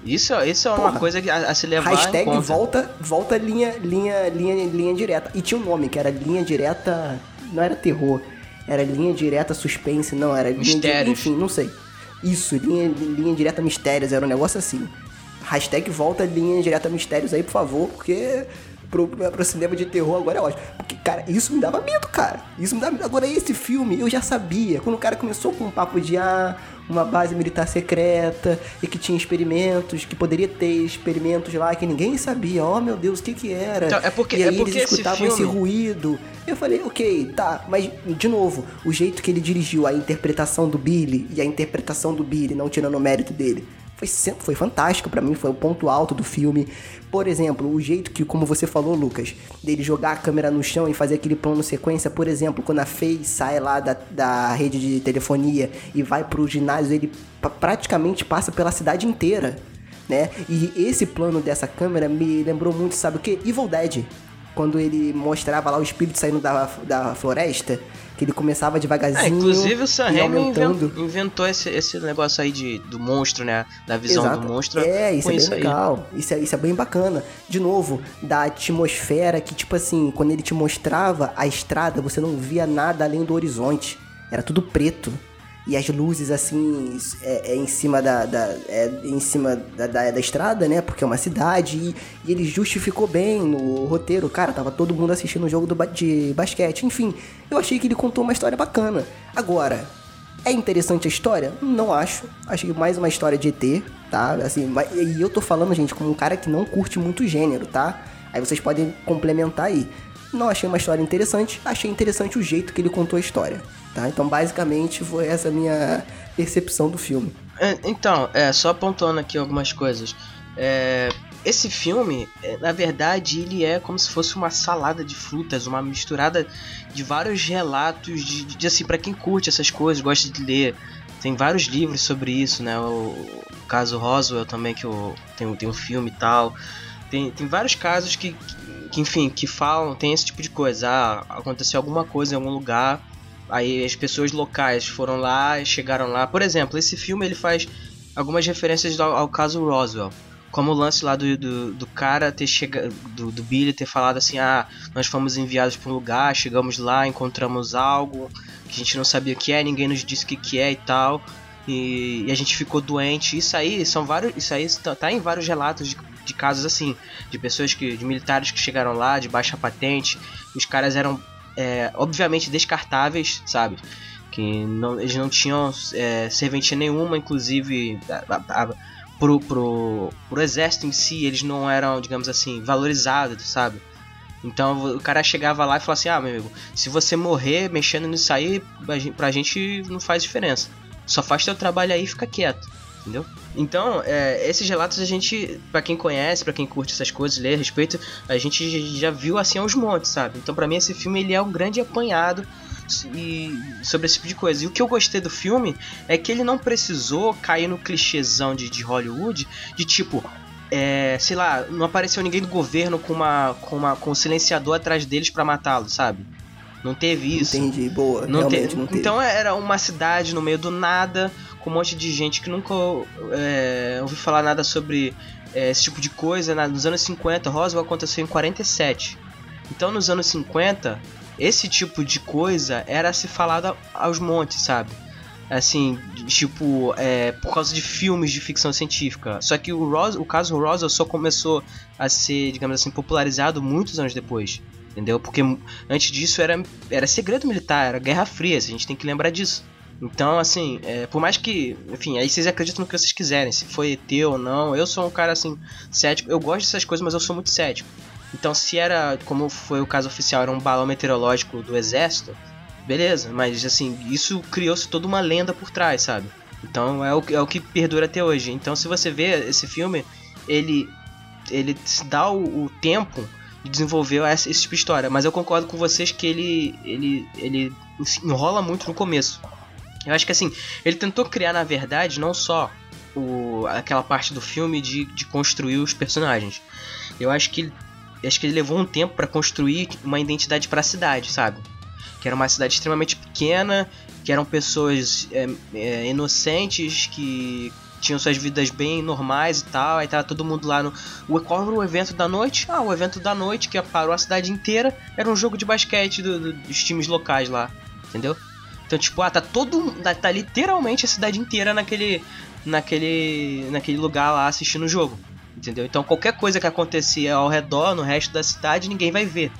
Isso, isso é uma Porra. coisa que a, a se levar em hashtag conta. volta, volta linha, linha, linha, linha direta. E tinha um nome, que era linha direta. Não era terror. Era linha direta suspense, não, era linha Mistérios. Di, enfim, não sei. Isso, linha, linha direta mistérios, era um negócio assim. Hashtag volta linha direta mistérios aí, por favor, porque pro, pro cinema de terror agora é ótimo. Porque, cara, isso me dava medo, cara. Isso me dava medo. Agora, esse filme, eu já sabia. Quando o cara começou com um papo de ah, uma base militar secreta e que tinha experimentos, que poderia ter experimentos lá que ninguém sabia. Oh, meu Deus, o que que era? Então, é porque- e aí é porque eles esse escutavam esse filme- ruído. Eu falei, ok, tá, mas de novo, o jeito que ele dirigiu a interpretação do Billy e a interpretação do Billy, não tirando o mérito dele, foi, foi fantástico para mim, foi o ponto alto do filme. Por exemplo, o jeito que, como você falou, Lucas, dele jogar a câmera no chão e fazer aquele plano sequência, por exemplo, quando a Faye sai lá da, da rede de telefonia e vai pro ginásio, ele praticamente passa pela cidade inteira, né? E esse plano dessa câmera me lembrou muito, sabe o que? Evil Dead. Quando ele mostrava lá o espírito saindo da, da floresta que ele começava devagarzinho. É, inclusive o Sam Raimi inventou esse, esse negócio aí de, do monstro, né? Da visão Exato. do monstro. É, isso é bem isso legal. Isso é, isso é bem bacana. De novo, da atmosfera que, tipo assim, quando ele te mostrava a estrada, você não via nada além do horizonte. Era tudo preto e as luzes assim é, é em cima da, da é em cima da, da, da, estrada, né? Porque é uma cidade e, e, ele justificou bem no roteiro, cara. Tava todo mundo assistindo o jogo do, de basquete. Enfim, eu achei que ele contou uma história bacana. Agora, é interessante a história? Não acho. Achei mais uma história de ET, tá? Assim, e eu tô falando, gente, como um cara que não curte muito gênero, tá? Aí vocês podem complementar aí. Não achei uma história interessante, achei interessante o jeito que ele contou a história. Tá? Então, basicamente, foi essa minha percepção do filme. É, então, é, só apontando aqui algumas coisas. É, esse filme, é, na verdade, ele é como se fosse uma salada de frutas, uma misturada de vários relatos de, de assim, para quem curte essas coisas, gosta de ler. Tem vários livros sobre isso, né? O, caso Roswell também, que eu, tem, tem um filme e tal. Tem, tem vários casos que, que, enfim, que falam, tem esse tipo de coisa. Ah, aconteceu alguma coisa em algum lugar Aí as pessoas locais foram lá, chegaram lá. Por exemplo, esse filme ele faz algumas referências ao, ao caso Roswell. Como o lance lá do, do, do cara ter chegado. Do, do, Billy ter falado assim: ah, nós fomos enviados para um lugar, chegamos lá, encontramos algo que a gente não sabia o que é, ninguém nos disse o que, que é e tal. E, e, a gente ficou doente. Isso aí são vários. Isso aí tá, tá em vários relatos de, de casos assim. De pessoas que. de militares que chegaram lá, de baixa patente. Os caras eram é, obviamente descartáveis, sabe? Que não, eles não tinham é, serventia nenhuma, inclusive a, a, pro, pro, pro exército em si, eles não eram, digamos assim, valorizados, sabe? Então o cara chegava lá e falava assim: Ah, meu amigo, se você morrer mexendo nisso aí, pra gente não faz diferença. Só faz teu trabalho aí e fica quieto, entendeu? Então, é, esses relatos a gente, para quem conhece, para quem curte essas coisas, lê a respeito, a gente já viu assim aos montes, sabe? Então, para mim, esse filme ele é um grande apanhado e sobre esse tipo de coisa. E o que eu gostei do filme é que ele não precisou cair no clichêzão de, de Hollywood, de tipo, é, sei lá, não apareceu ninguém do governo com uma com uma com um silenciador atrás deles para matá-lo, sabe? Não teve isso. Entendi, boa. Não, te... não teve. Então era uma cidade no meio do nada, com um monte de gente que nunca é, ouviu falar nada sobre é, esse tipo de coisa. Nos anos 50, Roswell aconteceu em 47. Então, nos anos 50, esse tipo de coisa era se falado aos montes, sabe? Assim, tipo, é, por causa de filmes de ficção científica. Só que o, Ros o caso Roswell só começou a ser, digamos assim, popularizado muitos anos depois. Entendeu? Porque antes disso era, era segredo militar, era Guerra Fria, a gente tem que lembrar disso. Então, assim, é, por mais que. Enfim, aí vocês acreditam no que vocês quiserem, se foi ET ou não. Eu sou um cara, assim, cético. Eu gosto dessas coisas, mas eu sou muito cético. Então, se era, como foi o caso oficial, era um balão meteorológico do exército, beleza, mas, assim, isso criou-se toda uma lenda por trás, sabe? Então, é o, é o que perdura até hoje. Então, se você vê esse filme, ele. Ele dá o, o tempo de desenvolver esse, esse tipo de história. Mas eu concordo com vocês que ele, ele, ele enrola muito no começo. Eu acho que assim, ele tentou criar, na verdade, não só o, aquela parte do filme de, de construir os personagens. Eu acho que acho que ele levou um tempo para construir uma identidade para a cidade, sabe? Que era uma cidade extremamente pequena, que eram pessoas é, é, inocentes que tinham suas vidas bem normais e tal. Aí tava todo mundo lá no. Qual era o evento da noite? Ah, o evento da noite que parou a cidade inteira era um jogo de basquete do, do, dos times locais lá, entendeu? Então, tipo, ah, tá todo. Tá, tá literalmente a cidade inteira naquele. naquele. naquele lugar lá assistindo o jogo. Entendeu? Então qualquer coisa que acontecia ao redor, no resto da cidade, ninguém vai ver.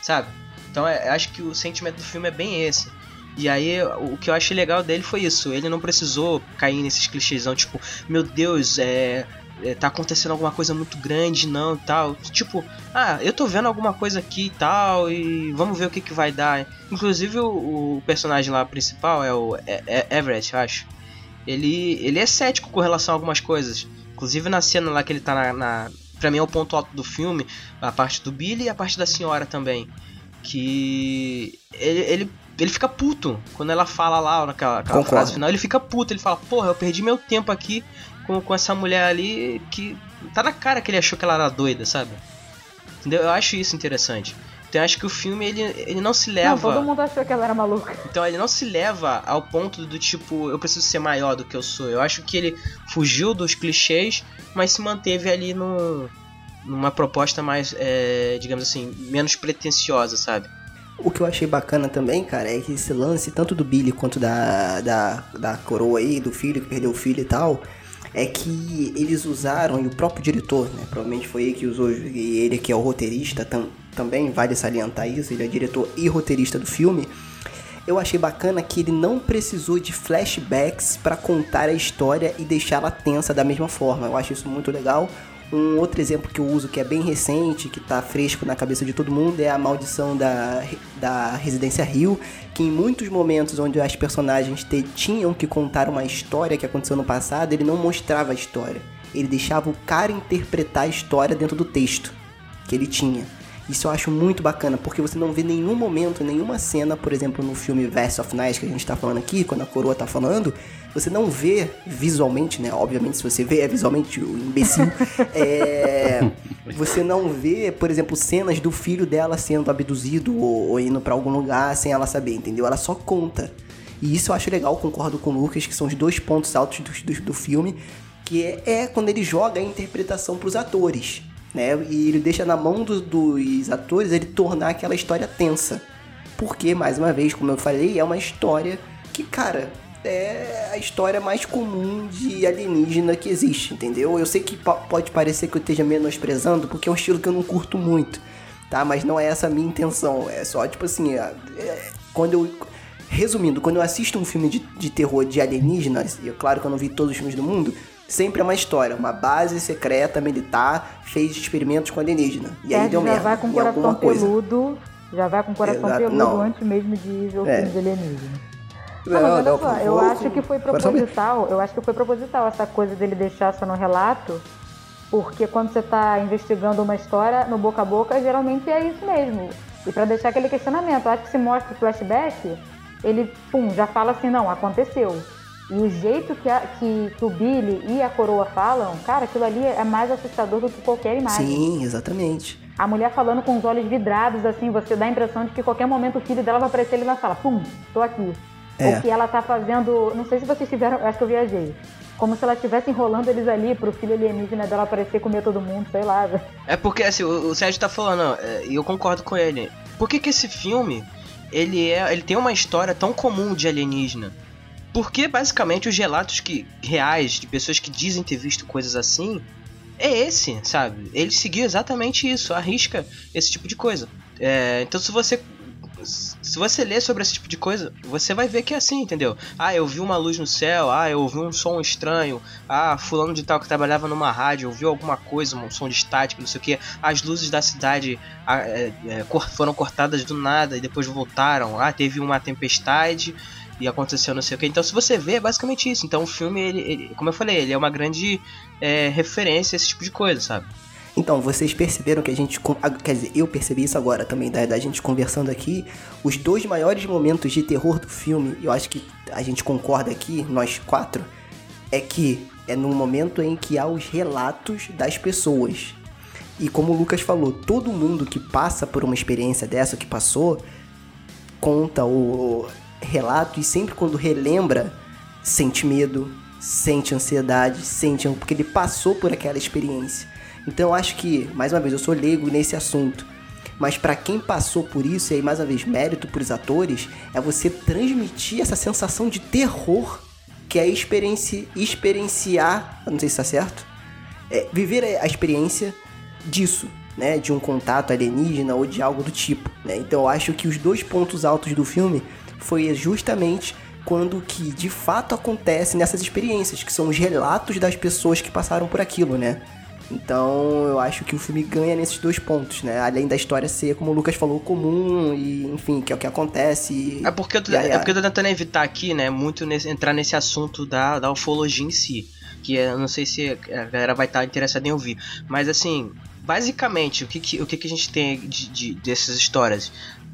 Sabe? Então é, acho que o sentimento do filme é bem esse. E aí, o que eu achei legal dele foi isso. Ele não precisou cair nesses clichêsão, tipo, meu Deus, é, é, tá acontecendo alguma coisa muito grande, não e tal. Tipo, ah, eu tô vendo alguma coisa aqui e tal, e vamos ver o que, que vai dar. Inclusive, o, o personagem lá principal é o é, é Everett, eu acho. ele, ele é cético com relação a algumas coisas. Inclusive na cena lá que ele tá na, na. Pra mim é o ponto alto do filme, a parte do Billy e a parte da senhora também. Que. Ele, ele, ele fica puto quando ela fala lá naquela naquela frase final. Ele fica puto, ele fala: Porra, eu perdi meu tempo aqui com, com essa mulher ali que. Tá na cara que ele achou que ela era doida, sabe? Entendeu? Eu acho isso interessante. Então eu acho que o filme ele, ele não se leva. Não, todo mundo achou que ela era maluca. (laughs) Então ele não se leva ao ponto do tipo, eu preciso ser maior do que eu sou. Eu acho que ele fugiu dos clichês, mas se manteve ali no, numa proposta mais, é, digamos assim, menos pretensiosa, sabe? O que eu achei bacana também, cara, é que esse lance, tanto do Billy quanto da, da, da coroa aí, do filho que perdeu o filho e tal, é que eles usaram, e o próprio diretor, né, provavelmente foi ele que usou, e ele que é o roteirista tam, também, vale salientar isso, ele é diretor e roteirista do filme. Eu achei bacana que ele não precisou de flashbacks pra contar a história e deixá-la tensa da mesma forma. Eu acho isso muito legal. Um outro exemplo que eu uso que é bem recente, que tá fresco na cabeça de todo mundo, é a maldição da, da Residência Rio, que em muitos momentos onde as personagens te- tinham que contar uma história que aconteceu no passado, ele não mostrava a história. Ele deixava o cara interpretar a história dentro do texto que ele tinha. Isso eu acho muito bacana, porque você não vê nenhum momento, nenhuma cena, por exemplo, no filme Verse of Night que a gente tá falando aqui, quando a coroa tá falando, você não vê visualmente, né? Obviamente, se você vê é visualmente o imbecil. é, (laughs) você não vê, por exemplo, cenas do filho dela sendo abduzido ou, ou indo pra algum lugar sem ela saber, entendeu? Ela só conta. E isso eu acho legal, concordo com o Lucas, que são os dois pontos altos do, do, do filme, que é, é quando ele joga a interpretação pros atores, né? E ele deixa na mão do- dos atores ele tornar aquela história tensa. Porque, mais uma vez, como eu falei, é uma história que, cara, é a história mais comum de alienígena que existe, entendeu? Eu sei que po- pode parecer que eu esteja menosprezando, porque é um estilo que eu não curto muito, tá? Mas não é essa a minha intenção. É só, tipo assim, é- é- quando eu. Resumindo, quando eu assisto um filme de, de terror de alienígenas, e é claro que eu não vi todos os filmes do mundo, sempre é uma história. Uma base secreta militar fez experimentos com alienígena. E aí Sérgio deu já merda. vai com o em coração alguma coisa. peludo. Já vai com o coração Exato, peludo não. antes mesmo de ver o É. filme de alienígena. Não, Não, não, só, eu acho que foi proposital, eu acho que foi proposital essa coisa dele deixar só no relato, porque quando você tá investigando uma história no boca a boca, geralmente é isso mesmo. E pra deixar aquele questionamento, eu acho que se mostra o flashback, ele, pum, já fala assim, não, aconteceu. E o jeito que, a- que, que o Billy e a coroa falam, cara, aquilo ali é mais assustador do que qualquer imagem. Sim, exatamente. A mulher falando com os olhos vidrados, assim, você dá a impressão de que qualquer momento o filho dela vai aparecer ali na sala. Pum, tô aqui. É. Ou que ela tá fazendo. Não sei se vocês tiveram. Acho que eu viajei. Como se ela estivesse enrolando eles ali pro filho alienígena dela aparecer e comer todo mundo, sei lá. É porque, assim, o, o Sérgio tá falando, é, e eu concordo com ele. Por que que esse filme, ele é, ele tem uma história tão comum de alienígena? Porque, basicamente, os relatos que, reais de pessoas que dizem ter visto coisas assim, é esse, sabe? Ele seguiu exatamente isso, arrisca esse tipo de coisa. É, então, se você se você ler sobre esse tipo de coisa, você vai ver que é assim, entendeu? Ah, eu vi uma luz no céu, ah, eu ouvi um som estranho, ah, fulano de tal que trabalhava numa rádio ouviu alguma coisa, um som de estática, não sei o que, as luzes da cidade ah, é, é, foram cortadas do nada e depois voltaram, ah, teve uma tempestade e aconteceu não sei o que. Então, se você vê, é basicamente isso. Então, o filme, ele, ele- como eu falei, ele é uma grande é, referência a esse tipo de coisa, sabe? Então, vocês perceberam que a gente. Quer dizer, eu percebi isso agora também, da, da gente conversando aqui. Os dois maiores momentos de terror do filme, eu acho que a gente concorda aqui, nós quatro, é que é no momento em que há os relatos das pessoas. E como o Lucas falou, todo mundo que passa por uma experiência dessa, que passou, conta o relato e sempre quando relembra, sente medo, sente ansiedade, sente porque ele passou por aquela experiência. Então eu acho que, mais uma vez, eu sou leigo nesse assunto. Mas pra quem passou por isso, e aí mais uma vez, mérito pros atores, é você transmitir essa sensação de terror que é experienci experienciar, não sei se tá certo, é, viver a experiência disso, né, de um contato alienígena ou de algo do tipo, né? Então eu acho que os dois pontos altos do filme foi justamente quando que de fato acontece nessas experiências, que são os relatos das pessoas que passaram por aquilo, né? Então eu acho que o filme ganha nesses dois pontos, né? Além da história ser, como o Lucas falou, comum e, enfim, que é o que acontece. E... É porque, eu tô, é porque eu tô tentando evitar aqui, né, muito nesse, entrar nesse assunto da, da ufologia em si. Que eu não sei se a galera vai estar interessada em ouvir. Mas assim, basicamente, o que, que o que, que a gente tem de, de, dessas histórias?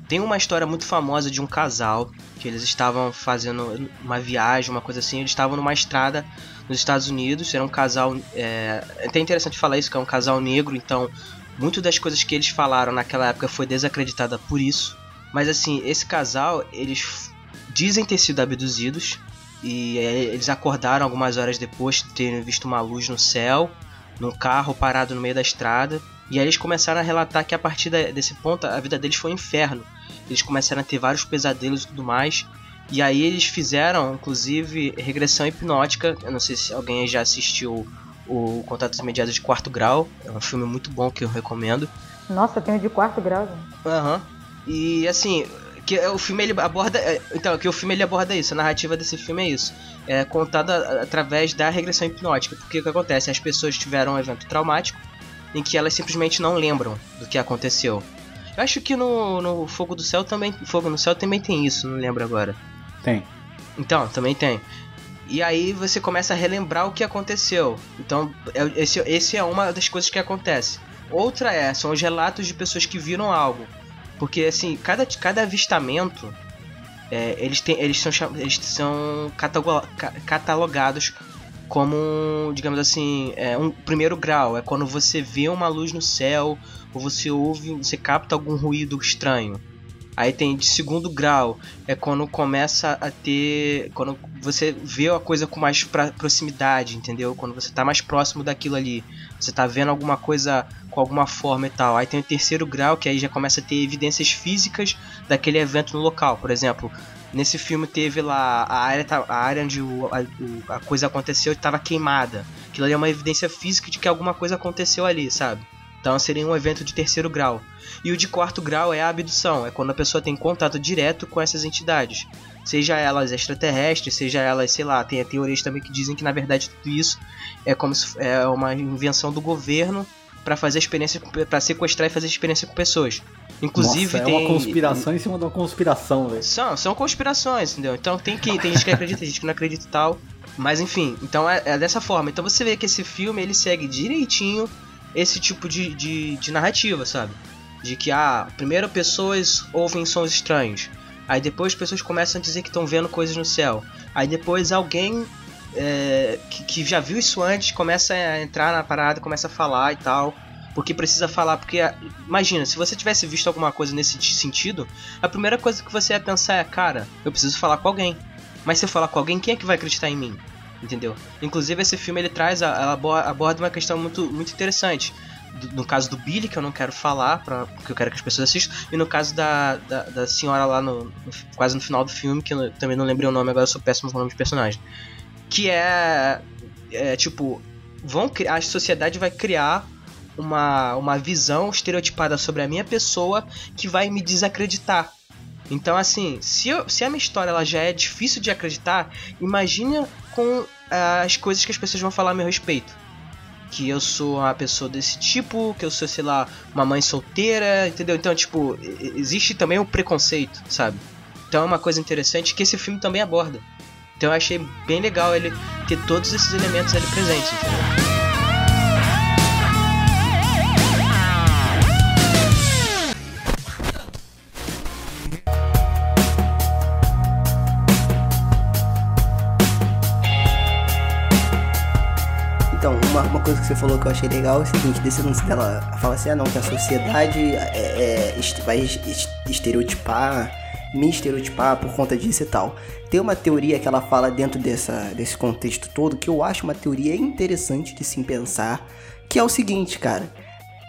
Tem uma história muito famosa de um casal que eles estavam fazendo uma viagem, uma coisa assim. Eles estavam numa estrada nos Estados Unidos. Era um casal. É, é até interessante falar isso, que é um casal negro, então muito das coisas que eles falaram naquela época foi desacreditada por isso. Mas assim, esse casal, eles dizem ter sido abduzidos. E é, eles acordaram algumas horas depois de terem visto uma luz no céu, num carro parado no meio da estrada. E aí eles começaram a relatar que a partir desse ponto a vida deles foi um inferno. Eles começaram a ter vários pesadelos e tudo mais. E aí eles fizeram, inclusive, regressão hipnótica. Eu não sei se alguém já assistiu o Contatos Imediatos de Quarto Grau. É um filme muito bom que eu recomendo. Nossa, tem o de quarto grau. Aham. Uhum. E assim, que o filme ele aborda, é, então, que o filme ele aborda isso, a narrativa desse filme é isso. É contada através da regressão hipnótica, porque o que acontece? As pessoas tiveram um evento traumático em que elas simplesmente não lembram do que aconteceu. Eu acho que no, no Fogo do Céu também, Fogo no Céu também tem isso, não lembro agora. Tem. Então, também tem. E aí você começa a relembrar o que aconteceu. Então, é, esse, esse é uma das coisas que acontece. Outra é, são os relatos de pessoas que viram algo. Porque, assim, cada, cada avistamento, é, eles, têm, eles são, eles são catalogados como, digamos assim, é, um primeiro grau. É quando você vê uma luz no céu, ou você ouve, você capta algum ruído estranho. Aí tem de segundo grau, é quando começa a ter. Quando você vê a coisa com mais proximidade, entendeu? Quando você tá mais próximo daquilo ali. Você tá vendo alguma coisa com alguma forma e tal. Aí tem o terceiro grau, que aí já começa a ter evidências físicas daquele evento no local. Por exemplo, nesse filme teve lá a área, tá, a área onde o, a, a coisa aconteceu estava queimada. Aquilo ali é uma evidência física de que alguma coisa aconteceu ali, sabe? Então seria um evento de terceiro grau. E o de quarto grau é a abdução, é quando a pessoa tem contato direto com essas entidades. Seja elas extraterrestres, seja elas, sei lá, tem teorias também que dizem que na verdade tudo isso é como se, é uma invenção do governo para fazer experiência para sequestrar e fazer experiência com pessoas. Inclusive Nossa, tem é uma conspiração em cima de uma conspiração, velho. São, são conspirações, entendeu? Então tem que tem gente que acredita, tem gente que não acredita e tal. Mas enfim, então é, é dessa forma. Então você vê que esse filme ele segue direitinho esse tipo de, de, de narrativa, sabe? De que, ah, primeiro pessoas ouvem sons estranhos. Aí depois pessoas começam a dizer que estão vendo coisas no céu. Aí depois alguém é, que, que, já viu isso antes começa a entrar na parada, começa a falar e tal. Porque precisa falar, porque imagina, se você tivesse visto alguma coisa nesse sentido, a primeira coisa que você ia pensar é, cara, eu preciso falar com alguém. Mas se eu falar com alguém, quem é que vai acreditar em mim? entendeu? Inclusive esse filme ele traz, ela aborda uma questão muito, muito interessante. No caso do Billy, que eu não quero falar, pra, porque eu quero que as pessoas assistam, e no caso da, da, da senhora lá no, no, quase no final do filme, que eu também não lembrei o nome, agora eu sou péssimo com o nome de personagem. Que é, é tipo, vão a sociedade vai criar uma, uma visão estereotipada sobre a minha pessoa que vai me desacreditar. Então, assim, se, eu, se a minha história ela já é difícil de acreditar, imagina com as coisas que as pessoas vão falar a meu respeito. Que eu sou uma pessoa desse tipo, que eu sou, sei lá, uma mãe solteira, entendeu? Então, tipo, existe também o preconceito, sabe? Então é uma coisa interessante que esse filme também aborda. Então eu achei bem legal ele ter todos esses elementos ali presentes, entendeu? Coisa que você falou que eu achei legal é o seguinte, desse lance dela fala assim, ah não, que a sociedade é, é, vai estereotipar, me estereotipar por conta disso e tal. Tem uma teoria que ela fala dentro dessa, desse contexto todo que eu acho uma teoria interessante de se pensar, que é o seguinte, cara.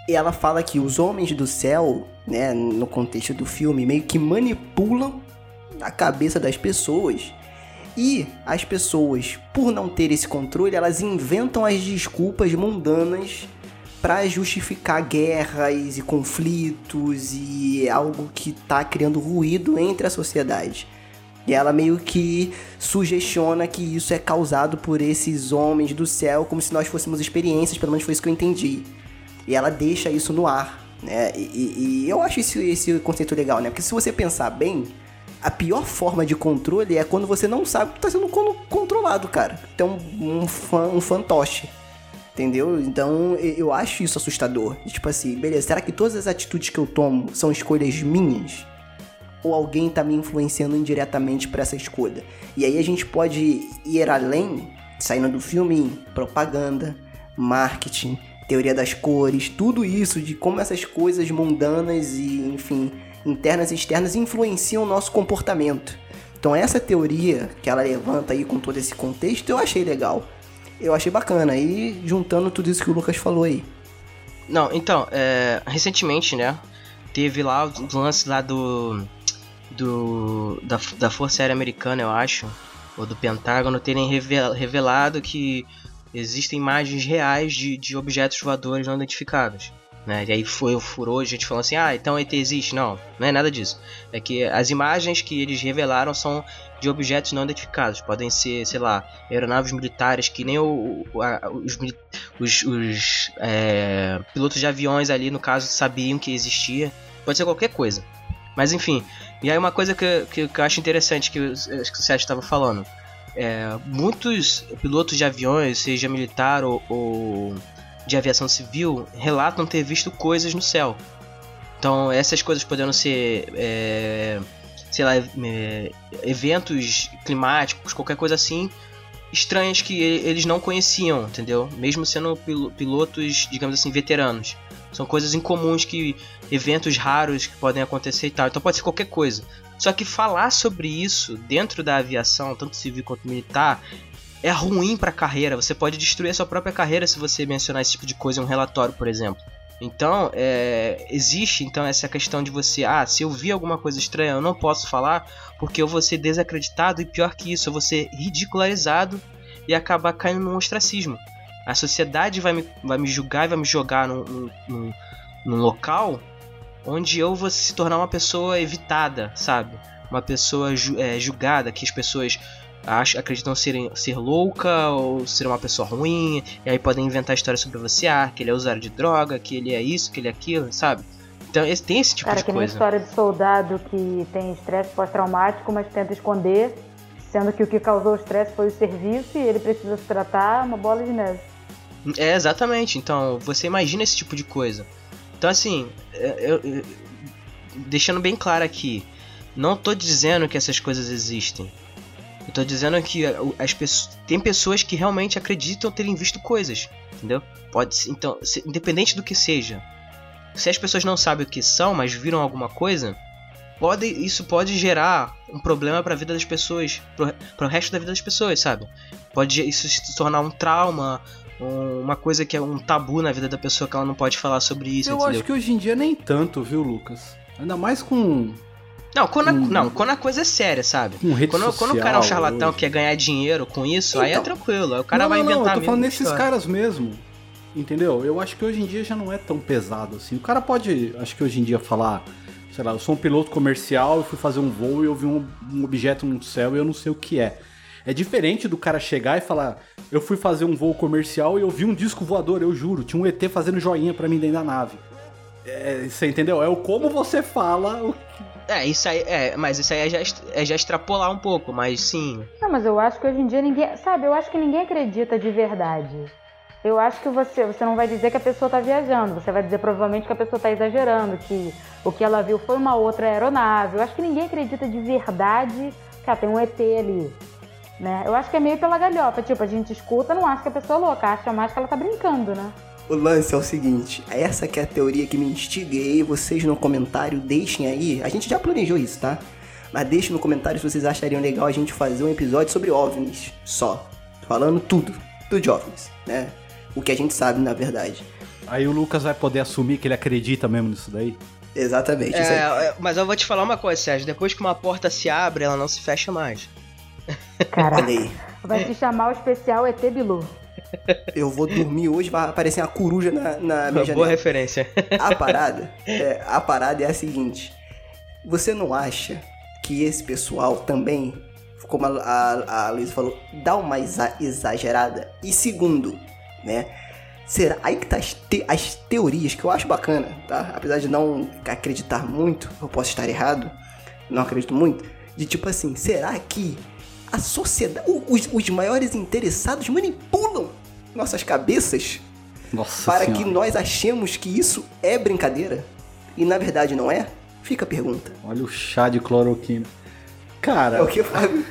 Ela fala que os homens do céu, né, no contexto do filme, meio que manipulam a cabeça das pessoas e as pessoas, por não ter esse controle, elas inventam as desculpas mundanas para justificar guerras e conflitos e algo que está criando ruído entre a sociedade. E ela meio que sugestiona que isso é causado por esses homens do céu, como se nós fôssemos experiências, pelo menos foi isso que eu entendi. E ela deixa isso no ar, né? E, e eu acho esse, esse conceito legal, né? Porque se você pensar bem, a pior forma de controle é quando você não sabe que tá sendo controlado, cara. Então, um, fã, um fantoche. Entendeu? Então eu acho isso assustador. Tipo assim, beleza, será que todas as atitudes que eu tomo são escolhas minhas? Ou alguém tá me influenciando indiretamente para essa escolha? E aí a gente pode ir além, saindo do filme, propaganda, marketing, teoria das cores, tudo isso de como essas coisas mundanas e, enfim, internas e externas influenciam o nosso comportamento. Então essa teoria que ela levanta aí com todo esse contexto, eu achei legal. Eu achei bacana. E juntando tudo isso que o Lucas falou aí. Não, então, é, recentemente, né? Teve lá o lance lá do. do da, da Força Aérea Americana, eu acho, ou do Pentágono, terem revelado que existem imagens reais de, de objetos voadores não identificados. Né? E aí foi, furou, a gente falou assim, ah, então ET existe. Não, não é nada disso. É que as imagens que eles revelaram são de objetos não identificados. Podem ser, sei lá, aeronaves militares que nem o, o a, os, os, os é, pilotos de aviões ali, no caso, sabiam que existia. Pode ser qualquer coisa. Mas enfim, e aí uma coisa que, que, que eu acho interessante que, que o Sérgio estava falando. É, muitos pilotos de aviões, seja militar ou, ou de aviação civil relatam ter visto coisas no céu. Então, essas coisas podendo ser, é, sei lá, é, eventos climáticos, qualquer coisa assim, estranhas que eles não conheciam, entendeu? Mesmo sendo pilotos, digamos assim, veteranos. São coisas incomuns que eventos raros que podem acontecer e tal. Então pode ser qualquer coisa. Só que falar sobre isso dentro da aviação, tanto civil quanto militar, é ruim para a carreira. Você pode destruir a sua própria carreira se você mencionar esse tipo de coisa em um relatório, por exemplo. Então, é, existe então essa questão de você, ah, se eu vi alguma coisa estranha, eu não posso falar porque eu vou ser desacreditado e pior que isso, eu vou ser ridicularizado e acabar caindo num ostracismo. A sociedade vai me, vai me julgar e vai me jogar num, num, num local onde eu vou se tornar uma pessoa evitada, sabe? Uma pessoa ju, é, julgada, que as pessoas acham, acreditam ser, ser louca ou ser uma pessoa ruim, e aí podem inventar histórias sobre você, ah, que ele é usuário de droga, que ele é isso, que ele é aquilo, sabe? Então esse, tem esse tipo Cara, de coisa. Cara, que nem história de soldado que tem estresse pós-traumático, mas tenta esconder, sendo que o que causou o estresse foi o serviço e ele precisa se tratar, uma bola de neve. É, exatamente. Então, você imagina esse tipo de coisa. Então, assim, é, eu, eu, deixando bem claro aqui, não tô dizendo que essas coisas existem. Eu tô dizendo que as pessoas, tem pessoas que realmente acreditam terem visto coisas, entendeu? Pode ser, então, se, independente do que seja. Se as pessoas não sabem o que são, mas viram alguma coisa, pode, isso pode gerar um problema para a vida das pessoas, para o resto da vida das pessoas, sabe? Pode isso se tornar um trauma, uma coisa que é um tabu na vida da pessoa que ela não pode falar sobre isso. Eu entendeu? acho que hoje em dia nem tanto, viu, Lucas? Ainda mais com não, quando a, não, quando a coisa é séria, sabe? Um quando, social, quando o cara é um charlatão hoje. quer ganhar dinheiro com isso, então, aí é então. tranquilo. Aí o cara não, vai não, inventar não, eu tô falando nesses caras mesmo. Entendeu? Eu acho que hoje em dia já não é tão pesado assim. O cara pode, acho que hoje em dia, falar, sei lá, eu sou um piloto comercial, eu fui fazer um voo e eu vi um, um objeto no céu e eu não sei o que é. É diferente do cara chegar e falar, eu fui fazer um voo comercial e eu vi um disco voador, eu juro, tinha um ET fazendo joinha para mim dentro da nave. É, você entendeu? É o como você fala o é, isso aí, é, mas isso aí é já, é já extrapolar um pouco, mas sim. Não, mas eu acho que hoje em dia ninguém. Sabe, eu acho que ninguém acredita de verdade. Eu acho que você, você não vai dizer que a pessoa está viajando, você vai dizer provavelmente que a pessoa está exagerando, que o que ela viu foi uma outra aeronave. Eu acho que ninguém acredita de verdade que ah, tem um ET ali. Né? Eu acho que é meio pela galhofa, tipo, a gente escuta, não acha que a pessoa é louca, acha mais que ela tá brincando, né? O lance é o seguinte, essa que é a teoria que me instiguei, vocês no comentário deixem aí, a gente já planejou isso, tá? Mas deixem no comentário se vocês achariam legal a gente fazer um episódio sobre OVNIs, só. Falando tudo, tudo de OVNIs, né? O que a gente sabe, na verdade. Aí o Lucas vai poder assumir que ele acredita mesmo nisso daí? Exatamente. É, é, mas eu vou te falar uma coisa, Sérgio. Depois que uma porta se abre, ela não se fecha mais. Caraca. Vai se chamar o especial ET Bilu. Eu vou dormir hoje, vai aparecer uma coruja na, na minha janela. Boa referência. A parada, é, a parada é a seguinte. Você não acha que esse pessoal também, como a, a, a Luiz falou, dá uma exa- exagerada? E segundo, né? Será aí que tá as, te- as teorias que eu acho bacana, tá? Apesar de não acreditar muito, eu posso estar errado, não acredito muito, de tipo assim, será que a sociedade, os, os maiores interessados manipulam nossas cabeças Nossa para senhora. que nós achemos que isso é brincadeira e na verdade não é? Fica a pergunta. Olha o chá de cloroquina. Cara, É o que, Fábio?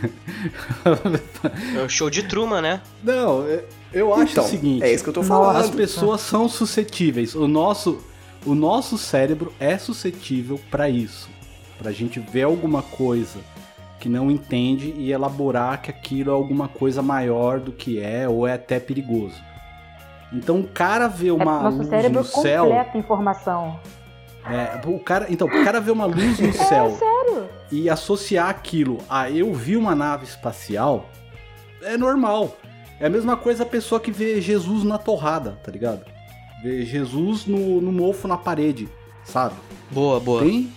(laughs) É o show de Truman, né? não, é- eu acho Então, o seguinte. é isso que eu tô falando. As pessoas são suscetíveis. O nosso, o nosso cérebro é suscetível pra isso. Pra gente ver alguma coisa que não entende e elaborar que aquilo é alguma coisa maior do que é ou é até perigoso. Então o cara vê É, uma nosso luz cérebro no céu, completa informação. é, o cara, então o cara vê uma luz no (laughs) céu Sério? e associar aquilo a eu vi uma nave espacial é normal. É a mesma coisa a pessoa que vê Jesus na torrada, tá ligado? Vê Jesus no, no mofo na parede, sabe? Boa, boa. Tem.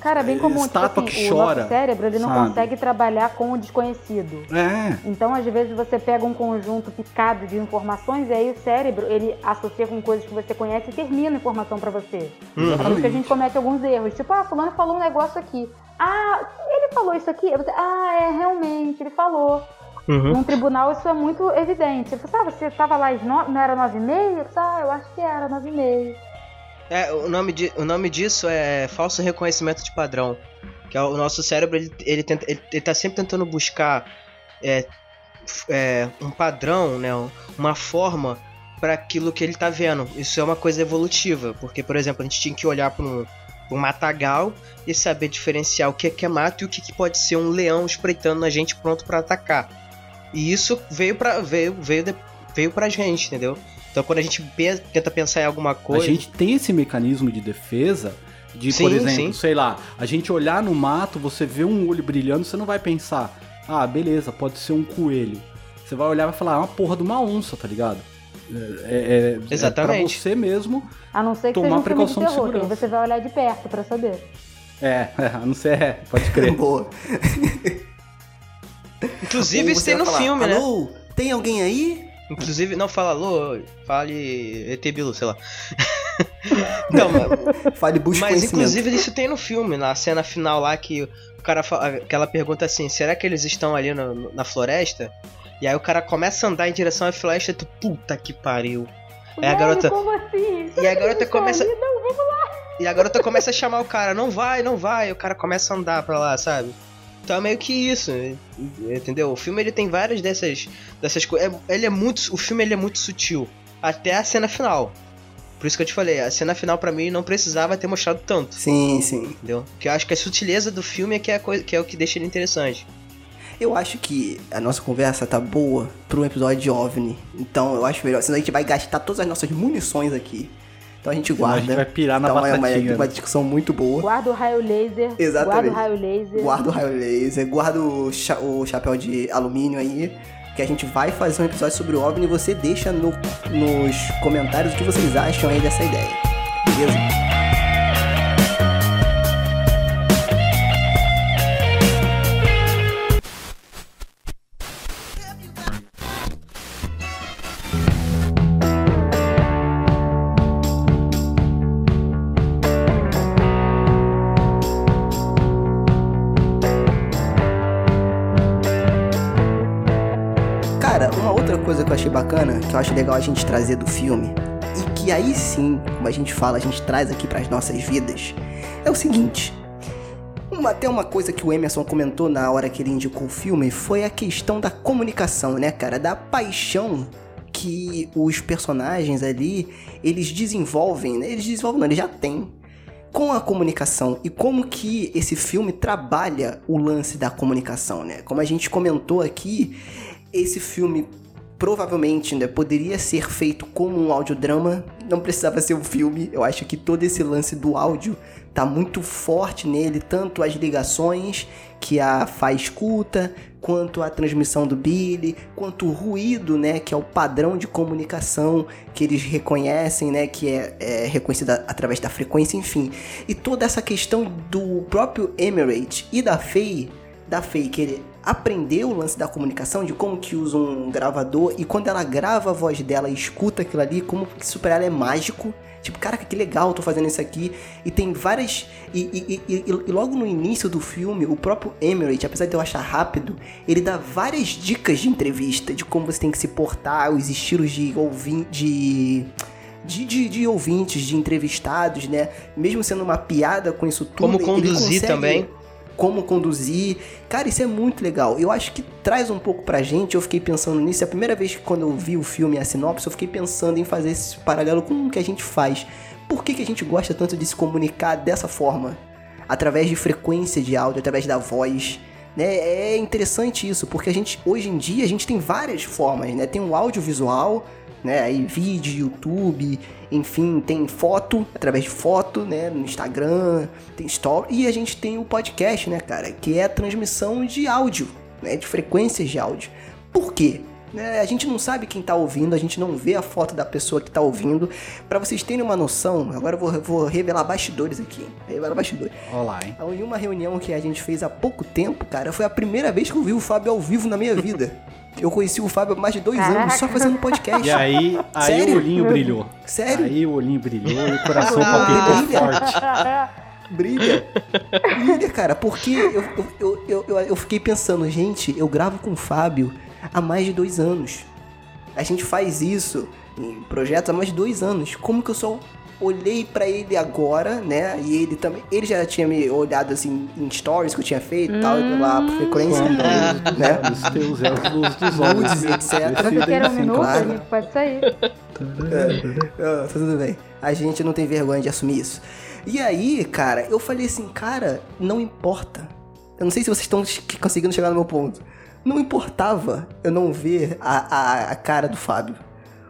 Cara, é bem comum. Tipo assim, que o chora, nosso cérebro ele não sabe? consegue trabalhar com o desconhecido. É. Então, às vezes, você pega um conjunto picado de informações e aí o cérebro, ele associa com coisas que você conhece e termina a informação pra você. Uhum. É por isso que a gente comete alguns erros. Tipo, ah, fulano falou um negócio aqui. Ah, ele falou isso aqui? Ah, é, realmente, ele falou. Uhum. Num tribunal isso é muito evidente. Você ah, você tava lá às no... não era nove e meia? Ah, eu acho que era nove e meia. É, o nome, de, o nome disso é falso reconhecimento de padrão. Que é o nosso cérebro, ele, ele, tenta, ele, ele tá sempre tentando buscar é, é, um padrão, né? Uma forma para aquilo que ele tá vendo. Isso é uma coisa evolutiva. Porque, por exemplo, a gente tinha que olhar para um, um matagal e saber diferenciar o que é, que é mato e o que, que pode ser um leão espreitando na gente pronto para atacar. E isso veio pra, veio, veio, veio pra gente, entendeu? Então quando a gente pe- tenta pensar em alguma coisa. A gente tem esse mecanismo de defesa de, Sim, por exemplo, sim. sei lá, a gente olhar no mato, você vê um olho brilhando, você não vai pensar, ah, beleza, pode ser um coelho. Você vai olhar e vai falar, é uma porra de uma onça, tá ligado? É, é, Exatamente. É pra você mesmo. A não ser que Tomar seja um filme de precaução de terror, aí segurança. você vai olhar de perto pra saber. É, a não ser, é, pode crer. (laughs) Boa. Inclusive isso tem no falar, filme, né? Alô, tem alguém aí? Inclusive, não fala alô, fale ET Bilu, sei lá. (laughs) não, mas, Fale busca mas inclusive isso tem no filme, na cena final lá que o cara fala, que ela pergunta assim, será que eles estão ali no- na floresta? E aí o cara começa a andar em direção à floresta e tu, puta que pariu. Aí a garota, Como assim? e a garota começa, Ali, não, vamos lá. e a garota começa a chamar o cara, não vai, não vai, e o cara começa a andar pra lá, sabe? Então é meio que isso, entendeu? O filme ele tem várias dessas dessas coisas. Ele é muito, o filme ele é muito sutil até a cena final. Por isso que eu te falei, a cena final pra mim não precisava ter mostrado tanto, Sim, sim. entendeu? Porque eu acho que a sutileza do filme é que é, coisa, que é o que deixa ele interessante. Eu acho que a nossa conversa tá boa pra um episódio de OVNI. Então eu acho melhor. Senão a gente vai gastar todas as nossas munições aqui. Então a gente Senão a guarda. gente vai pirar na então é uma, batatinha, uma né? discussão muito boa. Guarda o raio laser. Exatamente. Guarda o raio laser. Guarda o raio laser, guarda o, cha- o chapéu de alumínio aí. Que a gente vai fazer um episódio sobre o OVNI e você deixa no- nos comentários o que vocês acham aí dessa ideia. Beleza? Legal a gente trazer do filme, e que aí sim, como a gente fala, a gente traz aqui para as nossas vidas, é o seguinte. Uma, até uma coisa que o Emerson comentou na hora que ele indicou o filme foi a questão da comunicação, né, cara? Da paixão que os personagens ali, eles desenvolvem, né? Eles desenvolvem, não, eles já têm com a comunicação e como que esse filme trabalha o lance da comunicação, né? Como a gente comentou aqui, esse filme provavelmente né, poderia ser feito como um audiodrama, não precisava ser um filme. Eu acho que todo esse lance do áudio tá muito forte nele, tanto as ligações que a Fá escuta, quanto a transmissão do Billy, quanto o ruído, né, que é o padrão de comunicação que eles reconhecem, né, que é, é reconhecido através da frequência, enfim. E toda essa questão do próprio Emirate e da Faye, da Faye querer aprender o lance da comunicação, de como que usa um gravador, e quando ela grava a voz dela e escuta aquilo ali, como que isso pra ela é mágico. Tipo, caraca, que legal, tô fazendo isso aqui. E tem várias. E, e, e, e, logo no início do filme, o próprio Emirate, apesar de eu achar rápido, ele dá várias dicas de entrevista, de como você tem que se portar, os estilos de ouvir. De, de, de, de, ouvintes, de entrevistados, né? Mesmo sendo uma piada com isso tudo. Como conduzir também como conduzir. Cara, isso é muito legal. Eu acho que traz um pouco pra gente. Eu fiquei pensando nisso. É a primeira vez que quando eu vi o filme a sinopse, eu fiquei pensando em fazer esse paralelo com o que a gente faz. Por que, que a gente gosta tanto de se comunicar dessa forma? Através de frequência de áudio, através da voz. Né? É interessante isso, porque a gente, hoje em dia, a gente tem várias formas, né? Tem o audiovisual, né? Aí vídeo, YouTube, enfim, tem foto, através de foto, né? No Instagram, tem story. E a gente tem o podcast, né, cara? Que é a transmissão de áudio, né? De frequências de áudio. Por quê? Né, a gente não sabe quem tá ouvindo, a gente não vê a foto da pessoa que tá ouvindo. Para vocês terem uma noção, agora eu vou, vou revelar bastidores aqui. Revelar bastidores. Olá, hein? Em uma reunião que a gente fez há pouco tempo, cara, foi a primeira vez que eu vi o Fábio ao vivo na minha vida. (laughs) Eu conheci o Fábio há mais de dois Caraca. anos só fazendo podcast. E aí, aí Sério? o olhinho brilhou. Sério? Aí o olhinho brilhou e o coração palpitou forte. Brilha. Brilha, cara, porque eu, eu, eu, eu, eu fiquei pensando, gente, eu gravo com o Fábio há mais de dois anos. A gente faz isso em projetos há mais de dois anos. Como que eu sou olhei para ele agora, né? E ele também. Ele já tinha me olhado assim em stories que eu tinha feito e tal, pela hum. frequência, então, né? (laughs) Os teus elfos dos olhos, etc. Quer um minuto, claro. pode sair. É, tudo bem. A gente não tem vergonha de assumir isso. E aí, cara, eu falei assim, cara, não importa. Eu não sei se vocês estão conseguindo chegar no meu ponto. Não importava eu não ver a, a, a cara do Fábio.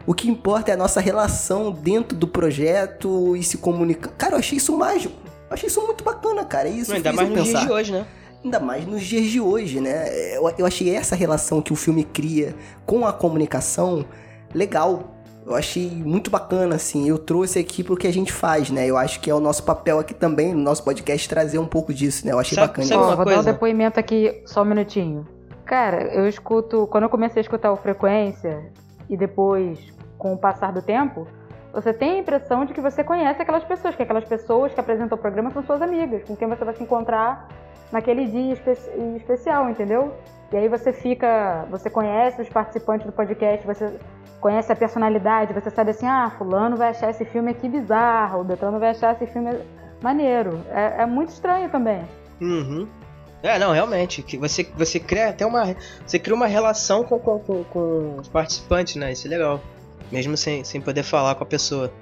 O que importa é a nossa relação dentro do projeto e se comunicar. Cara, eu achei isso mágico. Eu achei isso muito bacana, cara. É isso Não, ainda mais nos dias de hoje, né? Ainda mais nos dias de hoje, né? Eu, eu achei essa relação que o filme cria com a comunicação legal. Eu achei muito bacana, assim. Eu trouxe aqui pro que a gente faz, né? Eu acho que é o nosso papel aqui também, no nosso podcast, trazer um pouco disso, né? Eu achei sabe, bacana. Sabe Ó, vou coisa? dar um depoimento aqui, só um minutinho. Cara, eu escuto. Quando eu comecei a escutar o Frequência, e depois, com o passar do tempo, você tem a impressão de que você conhece aquelas pessoas, que aquelas pessoas que apresentam o programa são suas amigas, com quem você vai se encontrar naquele dia espe especial, entendeu? E aí você fica, você conhece os participantes do podcast, você conhece a personalidade, você sabe assim, ah, fulano vai achar esse filme aqui bizarro, o Beltrano vai achar esse filme maneiro. É, é muito estranho também. Uhum. É, não, realmente. Que você, você cria até uma. Você cria uma relação com, com, com, com os participantes, né? Isso é legal. Mesmo sem, sem poder falar com a pessoa.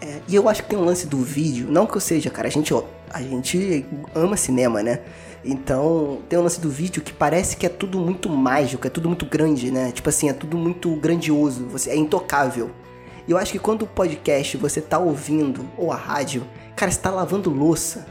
É, e eu acho que tem um lance do vídeo, não que eu seja, cara, a gente, a gente ama cinema, né? Então, tem um lance do vídeo que parece que é tudo muito mágico, é tudo muito grande, né? Tipo assim, é tudo muito grandioso, você é intocável. E eu acho que quando o podcast você tá ouvindo, ou a rádio, cara, você tá lavando louça,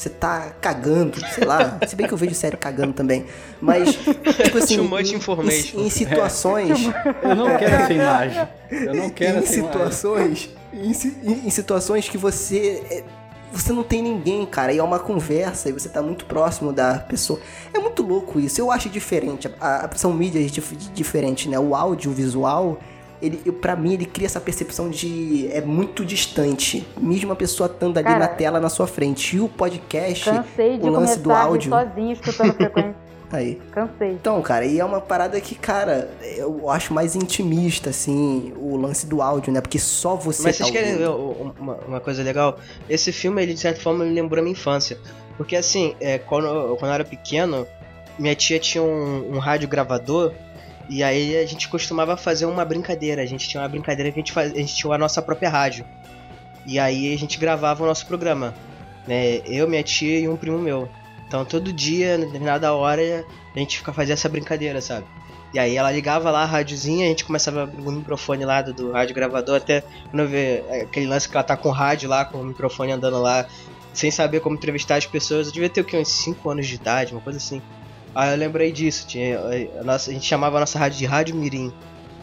você tá cagando, sei lá. Se bem que eu vejo sério cagando também. Mas, tipo assim. Too much information. Em, em situações. Eu não quero essa imagem. Eu não quero em essa situações, imagem. Em, em situações que você. É, você não tem ninguém, cara, e é uma conversa, e você tá muito próximo da pessoa. É muito louco isso, eu acho diferente. A, a, são mídias diferentes, né? O áudio, o visual, ele, para mim, ele cria essa percepção de é muito distante, mesmo a pessoa estando ali Cara, na tela na sua frente. E o podcast, cansei de o lance do áudio. sozinho escutando frequência. (laughs) Aí. Cansei. Então, cara, e é uma parada que, cara, eu acho mais intimista, assim, o lance do áudio, né? Porque só você. Mas tá vocês querem ver uma, uma, coisa legal? Esse filme, ele, de certa forma, me lembrou a minha infância. Porque, assim, é, quando, quando eu era pequeno, minha tia tinha um, um rádio gravador e aí a gente costumava fazer uma brincadeira. A gente tinha uma brincadeira que a gente, a gente tinha a nossa própria rádio. E aí a gente gravava o nosso programa. Né? Eu, minha tia e um primo meu. Então todo dia, na determinada hora, a gente fazendo essa brincadeira, sabe? E aí ela ligava lá a rádiozinha, a gente começava o microfone lá do, do rádio gravador, até quando ver é, aquele lance que ela tá com o rádio lá, com o microfone andando lá, sem saber como entrevistar as pessoas. Eu devia ter o quê? Uns 5 anos de idade, uma coisa assim. Aí eu lembrei disso, tinha, a, nossa, a gente chamava a nossa rádio de Rádio Mirim.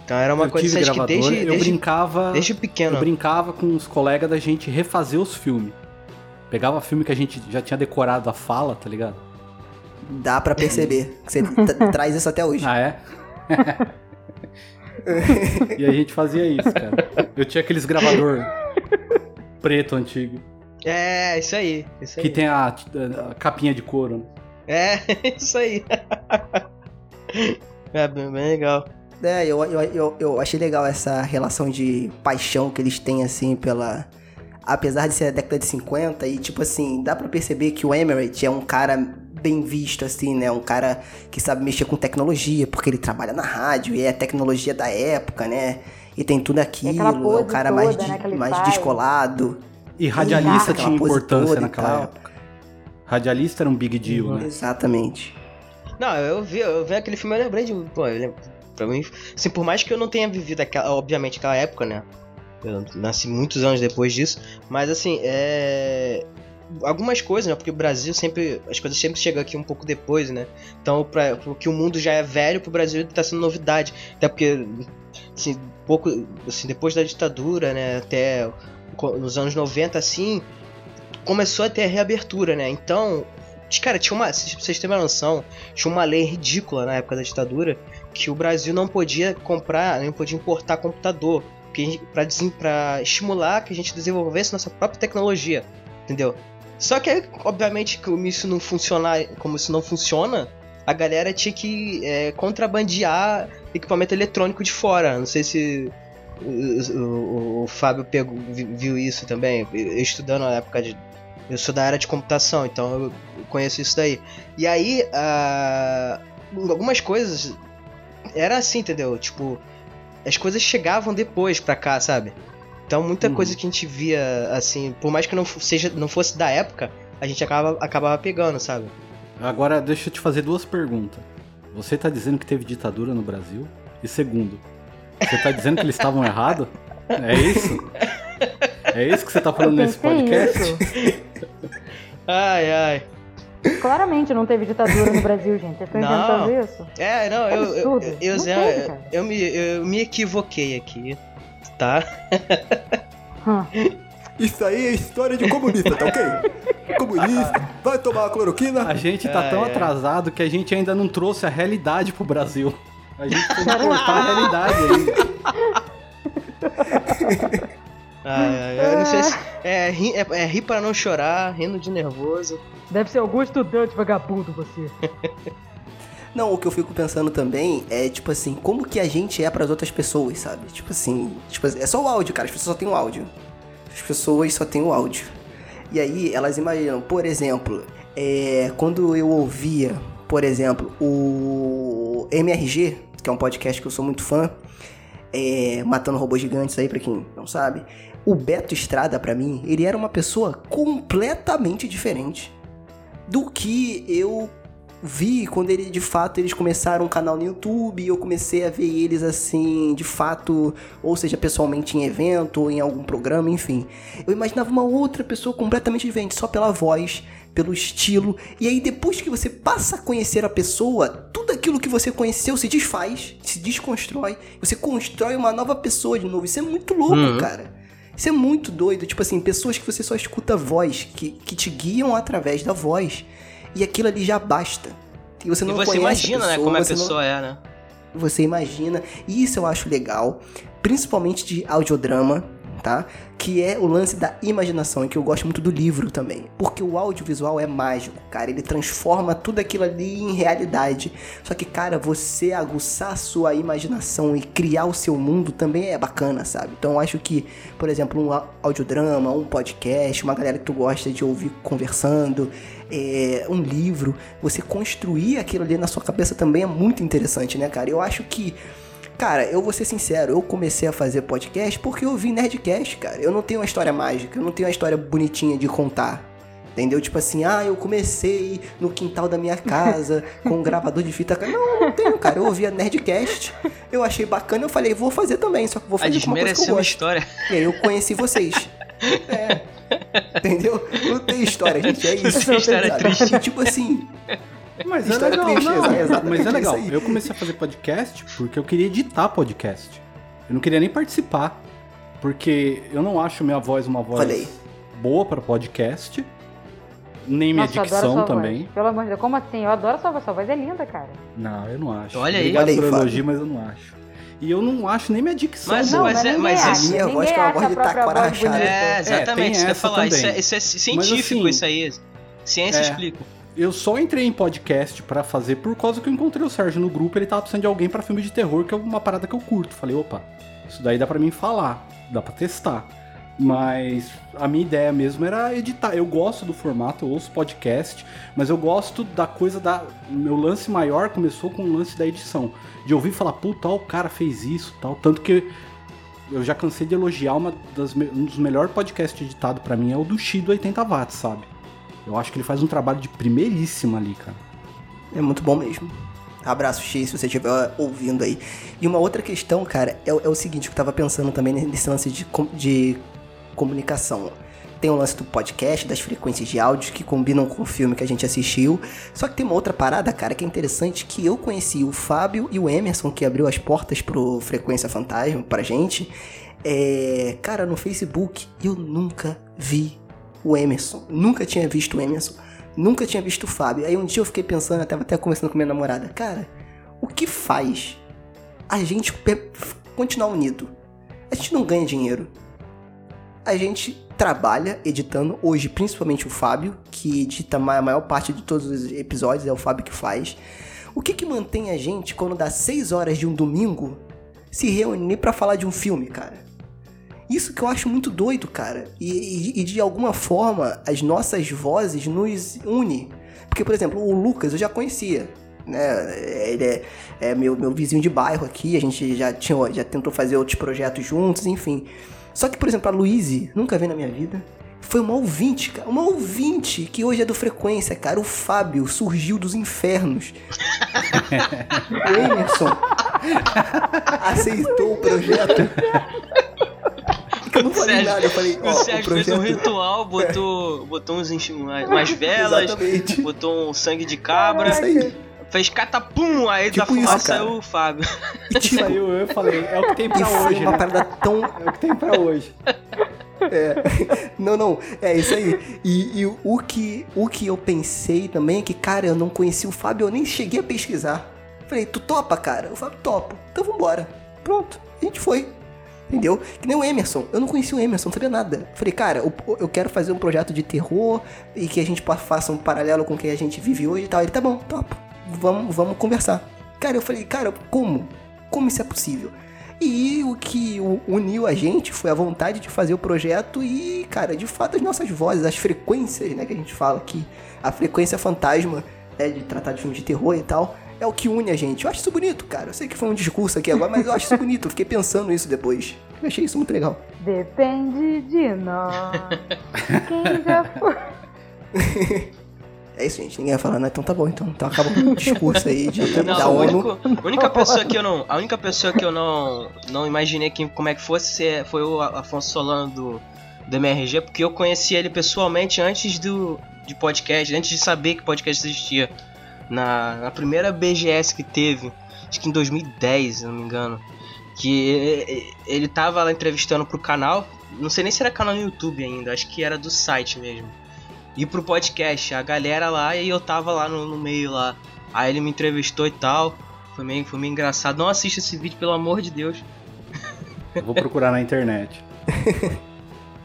Então era uma eu coisa assim, acho que gravador, desde, eu desde, brincava, desde pequeno. eu brincava com os colegas da gente refazer os filmes. Pegava filme que a gente já tinha decorado a fala, tá ligado? Dá pra perceber. que Você (laughs) traz isso até hoje. Ah, é? (laughs) e a gente fazia isso, cara. Eu tinha aqueles gravador preto antigo, É, isso aí, isso aí. que tem a, a capinha de couro. né? É, (laughs) isso aí. (laughs) é bem, bem legal. É, eu, eu, eu, eu achei legal essa relação de paixão que eles têm, assim, pela. Apesar de ser a década de 50, e tipo assim, dá pra perceber que o Emirate é um cara bem visto, assim, né? Um cara que sabe mexer com tecnologia, porque ele trabalha na rádio e é a tecnologia da época, né? E tem tudo aquilo, aquela é o cara mais, toda, de- né, mais faz. descolado. E radialista Exato, tinha importância e naquela época. Radialista era um big deal, né? Exatamente. Não, eu vi, eu vi aquele filme, eu lembrei de. Pô, eu lembro, pra mim. Assim, por mais que eu não tenha vivido aquela, obviamente, aquela época, né? Eu nasci muitos anos depois disso. Mas assim, é. Algumas coisas, né? Porque o Brasil sempre. As coisas sempre chegam aqui um pouco depois, né? Então, pra, porque o mundo já é velho, pro Brasil tá sendo novidade. Até porque. Assim, pouco. Assim, depois da ditadura, né? Até nos anos 90, assim. Começou a ter a reabertura, né? Então. Cara, tinha uma. Vocês terem uma noção, tinha uma lei ridícula na época da ditadura que o Brasil não podia comprar, não podia importar computador, porque a gente- pra, desen- pra estimular que a gente desenvolvesse nossa própria tecnologia, entendeu? Só que, obviamente, como isso não funcionar, como isso não funciona, a galera tinha que é, contrabandear equipamento eletrônico de fora. Não sei se o, o- o Fábio pegou- vi- viu isso também. Estudando na época de. Eu sou da área de computação, então eu conheço isso daí. E aí, ah, algumas coisas era assim, entendeu? Tipo, as coisas chegavam depois pra cá, sabe? Então muita Uhum. coisa que a gente via, assim, por mais que não seja, não fosse da época, a gente acaba, acabava pegando, sabe? Agora, deixa eu te fazer duas perguntas. Você tá dizendo que teve ditadura no Brasil? E segundo, você tá dizendo que eles estavam errados? É isso? (laughs) É isso que você tá falando Eu nesse podcast? isso. (laughs) Ai, ai. Claramente não teve ditadura no Brasil, gente. Vocês estão Não. inventando isso? É, não, eu, eu, absurdo. eu, eu, Não eu, teve, eu me, eu me equivoquei aqui, tá? Hum. Isso aí é história de comunista, tá ok? (laughs) Comunista, vai tomar uma cloroquina. A gente tá tão ai. atrasado que a gente ainda não trouxe a realidade pro Brasil. A gente tem que (laughs) importar a realidade ainda. Ai, eu não sei se. É, ri, é, é rir pra não chorar, rindo de nervoso. Deve ser algum estudante vagabundo você. (laughs) Não, o que eu fico pensando também é, tipo assim, como que a gente é pras outras pessoas, sabe? Tipo assim, tipo assim, é só o áudio, cara, as pessoas só têm o áudio. As pessoas só têm o áudio. E aí, elas imaginam, por exemplo, é, quando eu ouvia, por exemplo, o MRG, que é um podcast que eu sou muito fã, é, Matando Robôs Gigantes aí, pra quem não sabe, o Beto Estrada, pra mim, ele era uma pessoa completamente diferente do que eu vi quando ele de fato eles começaram um canal no YouTube e eu comecei a ver eles assim, de fato, ou seja, pessoalmente em evento ou em algum programa, enfim. Eu imaginava uma outra pessoa completamente diferente, só pela voz, pelo estilo. E aí depois que você passa a conhecer a pessoa, tudo aquilo que você conheceu se desfaz, se desconstrói, você constrói uma nova pessoa de novo. Isso é muito louco, Uhum. cara. Isso é muito doido, tipo assim, pessoas que você só escuta a voz, que, que te guiam através da voz. E aquilo ali já basta. E você E não você conhece imagina, a né, como a você não- pessoa é, né? você imagina. E isso eu acho legal, principalmente de audiodrama, tá? Que é o lance da imaginação, e que eu gosto muito do livro também. Porque o audiovisual é mágico, cara. Ele transforma tudo aquilo ali em realidade. Só que, cara, você aguçar sua imaginação e criar o seu mundo também é bacana, sabe? Então eu acho que, por exemplo, um au- audiodrama, um podcast, uma galera que tu gosta de ouvir conversando, é, um livro, você construir aquilo ali na sua cabeça também é muito interessante, né, cara? Eu acho que. Cara, eu vou ser sincero, eu comecei a fazer podcast porque eu vi Nerdcast, cara. Eu não tenho uma história mágica, eu não tenho uma história bonitinha de contar. Entendeu? Tipo assim, ah, eu comecei no quintal da minha casa (laughs) com um gravador de fita. Não, não tenho, cara. Eu ouvia Nerdcast, eu achei bacana, eu falei, vou fazer também, só que vou fazer com uma coisa que eu gosto. história. E aí eu conheci vocês. É. (laughs) Entendeu? Não tem história, gente. É isso. história sabe? triste. E, tipo assim, Mas é legal, triste, não. exatamente Mas é isso legal. aí. Eu comecei a fazer podcast porque eu queria editar podcast. Eu não queria nem participar. Porque eu não acho minha voz uma voz aí. boa para podcast. Nem minha Nossa, dicção também. Voz. Pelo amor de Deus, como assim? Eu adoro sua voz. Sua voz é linda, cara. Não, eu não acho. Olha aí. Obrigado pelo elogio, mas eu não acho. E eu não acho nem minha dicção Mas-. Não, mas mas, é- mas acha. isso- Minha voz que é uma voz de taquara rachada. É, tem exatamente. isso que eu ia essa falar. Isso é, isso é científico, assim, isso aí. Ciência é. explica. Eu só entrei em podcast pra fazer por causa que eu encontrei o Sérgio no grupo, ele tava precisando de alguém pra filme de terror, que é uma parada que eu curto. Falei, opa, isso daí dá pra mim falar, dá pra testar. Mas a minha ideia mesmo era editar. Eu gosto do formato, eu ouço podcast, mas eu gosto da coisa da. Meu lance maior começou com o lance da edição. De ouvir falar, puta, o cara fez isso tal. Tanto que eu já cansei de elogiar uma das, um dos melhores podcasts editados pra mim é o do X do 80 watts, sabe? Eu acho que ele faz um trabalho de primeiríssima ali, cara. É muito bom mesmo. Abraço, X, se você estiver ouvindo aí. E uma outra questão, cara, é, o- é o seguinte, que eu tava pensando também nesse lance de, de comunicação. Tem o lance do podcast, das frequências de áudio que combinam com o filme que a gente assistiu. Só que tem uma outra parada, cara, que é interessante, que eu conheci o Fábio e o Emerson, que abriu as portas pro Frequência Fantasma pra gente. É, cara, no Facebook, eu nunca vi o Emerson. Nunca tinha visto o Emerson. Nunca tinha visto o Fábio. Aí um dia eu fiquei pensando, tava até conversando com minha namorada. Cara, o que faz a gente continuar unido? A gente não ganha dinheiro. A gente trabalha editando, hoje principalmente o Fábio, que edita a maior parte de todos os episódios, é o Fábio que faz. O que que mantém a gente, quando dá 6 horas de um domingo, se reunir pra falar de um filme, cara? Isso que eu acho muito doido, cara. E, e- e de alguma forma as nossas vozes nos une. Porque, por exemplo, o Lucas eu já conhecia. Né? Ele é, é meu, meu vizinho de bairro aqui, a gente já, tinha, já tentou fazer outros projetos juntos, enfim. Só que, por exemplo, a Luíse, nunca vi na minha vida. Foi uma ouvinte, cara. Uma ouvinte que hoje é do Frequência, cara. O Fábio surgiu dos infernos. (laughs) o Emerson aceitou o projeto. (laughs) Eu não falei Sérgio- nada, eu falei, ó, o Sérgio o projeto... fez um ritual, botou, (laughs) botou uns, umas velas, Exatamente. botou um sangue de cabra, Isso aí. fez catapum, aí da Tipo isso, fumaça saiu o Fábio. E, tipo, Saiu, eu falei, é o que tem pra hoje, uma né? parada tão É o que tem pra hoje. É. (laughs) Não, não, é isso aí. E, e o, que, o que eu pensei também é que, cara, eu não conheci o Fábio, eu nem cheguei a pesquisar. Falei, tu topa, cara? O Fábio topa. Então vambora. Pronto, a gente foi. Entendeu? Que nem o Emerson. Eu não conhecia o Emerson, não sabia nada. Falei, cara, eu, quero fazer um projeto de terror e que a gente faça um paralelo com o que a gente vive hoje e tal. Ele, tá bom, topo. Vamos, vamos conversar. Cara, eu falei, cara, como? Como isso é possível? E o que uniu a gente foi a vontade de fazer o projeto e, cara, de fato as nossas vozes, as frequências, né, que a gente fala aqui, a frequência fantasma, né, de tratar de filmes de terror e tal, é o que une a gente. Eu acho isso bonito, cara. Eu sei que foi um discurso aqui agora, mas eu acho isso bonito. Eu fiquei pensando nisso depois. Eu achei isso muito legal. Depende de nós. Quem já foi. (laughs) É isso, gente. Ninguém vai falar, né? Então tá bom, então. Então acaba o discurso aí de, (laughs) da Não, o ONU. único, a única pessoa que eu não, a única pessoa que eu não, não imaginei que, como é que fosse foi o Afonso Solano do, do MRG, porque eu conheci ele pessoalmente antes do de podcast, antes de saber que podcast existia. Na, na primeira BGS que teve, acho que em 2010, se não me engano, que ele tava lá entrevistando pro canal, não sei nem se era canal no YouTube ainda, acho que era do site mesmo. E pro podcast, a galera lá e eu tava lá no, no meio lá. Aí ele me entrevistou e tal. Foi meio, foi meio engraçado. Não assista esse vídeo, pelo amor de Deus. Eu vou procurar na internet.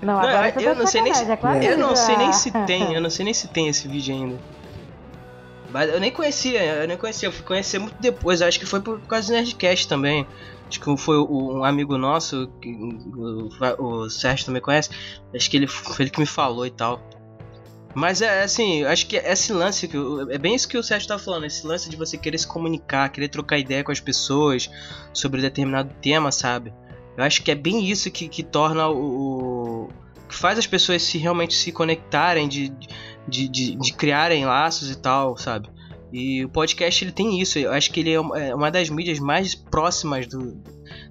Não, Não, agora eu você tá não sei nem se- é claro Eu não sei nem se tem, eu não sei nem se tem esse vídeo ainda. Mas eu nem conhecia, eu nem conhecia, eu fui conhecer muito depois, acho que foi por causa do Nerdcast também. Acho que foi um amigo nosso, que o, o Sérgio também conhece, acho que ele foi ele que me falou e tal. Mas é assim, eu acho que esse lance, que é bem isso que o Sérgio tá falando, esse lance de você querer se comunicar, querer trocar ideia com as pessoas sobre determinado tema, sabe? Eu acho que é bem isso que, que torna o, o- que faz as pessoas se realmente se conectarem, de, de, de, de criarem laços e tal, sabe? E o podcast ele tem isso. Eu acho que ele é uma é das mídias mais próximas do,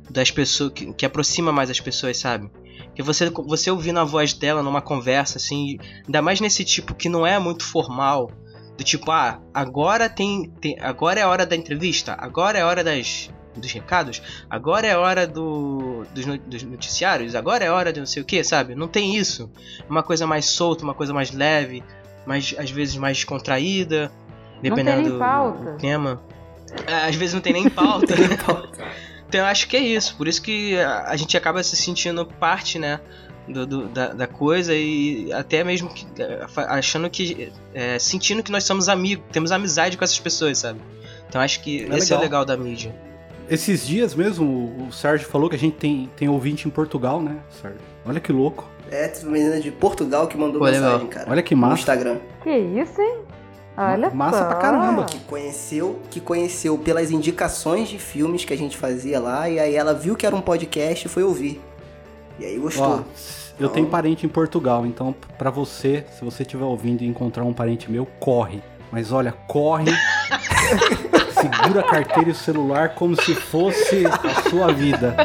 das pessoas, que, que aproxima mais as pessoas, sabe? Que você, você ouvindo a voz dela numa conversa, assim, ainda mais nesse tipo que não é muito formal, do tipo, ah, agora tem, tem agora é a hora da entrevista, agora é a hora das, dos recados, agora é a hora do, dos, noticiários, agora é a hora de não sei o que, sabe? Não tem isso. Uma coisa mais solta, uma coisa mais leve, mais, às vezes mais descontraída, dependendo do, do, tema. É, às vezes não tem nem (laughs) pauta. então eu acho que é isso, por isso que a, gente acaba se sentindo parte, né? Do, do, da, da, coisa e até mesmo que, achando que. É, sentindo que nós somos amigos, temos amizade com essas pessoas, sabe? Então acho que é esse legal. é o legal da mídia. Esses dias mesmo, o Sérgio falou que a gente tem, tem ouvinte em Portugal, né, Sérgio? Olha que louco. É, teve uma menina de Portugal que mandou Pô, mensagem, legal. cara. Olha que massa. No Instagram. Que isso, hein? Olha Massa só. pra caramba. Que conheceu, que conheceu pelas indicações de filmes que a gente fazia lá, e aí ela viu que era um podcast e foi ouvir. E aí gostou. Ó, eu então... tenho parente em Portugal, então para você, se você estiver ouvindo e encontrar um parente meu, corre. Mas olha, corre. (laughs) segura a carteira e o celular como se fosse a sua vida.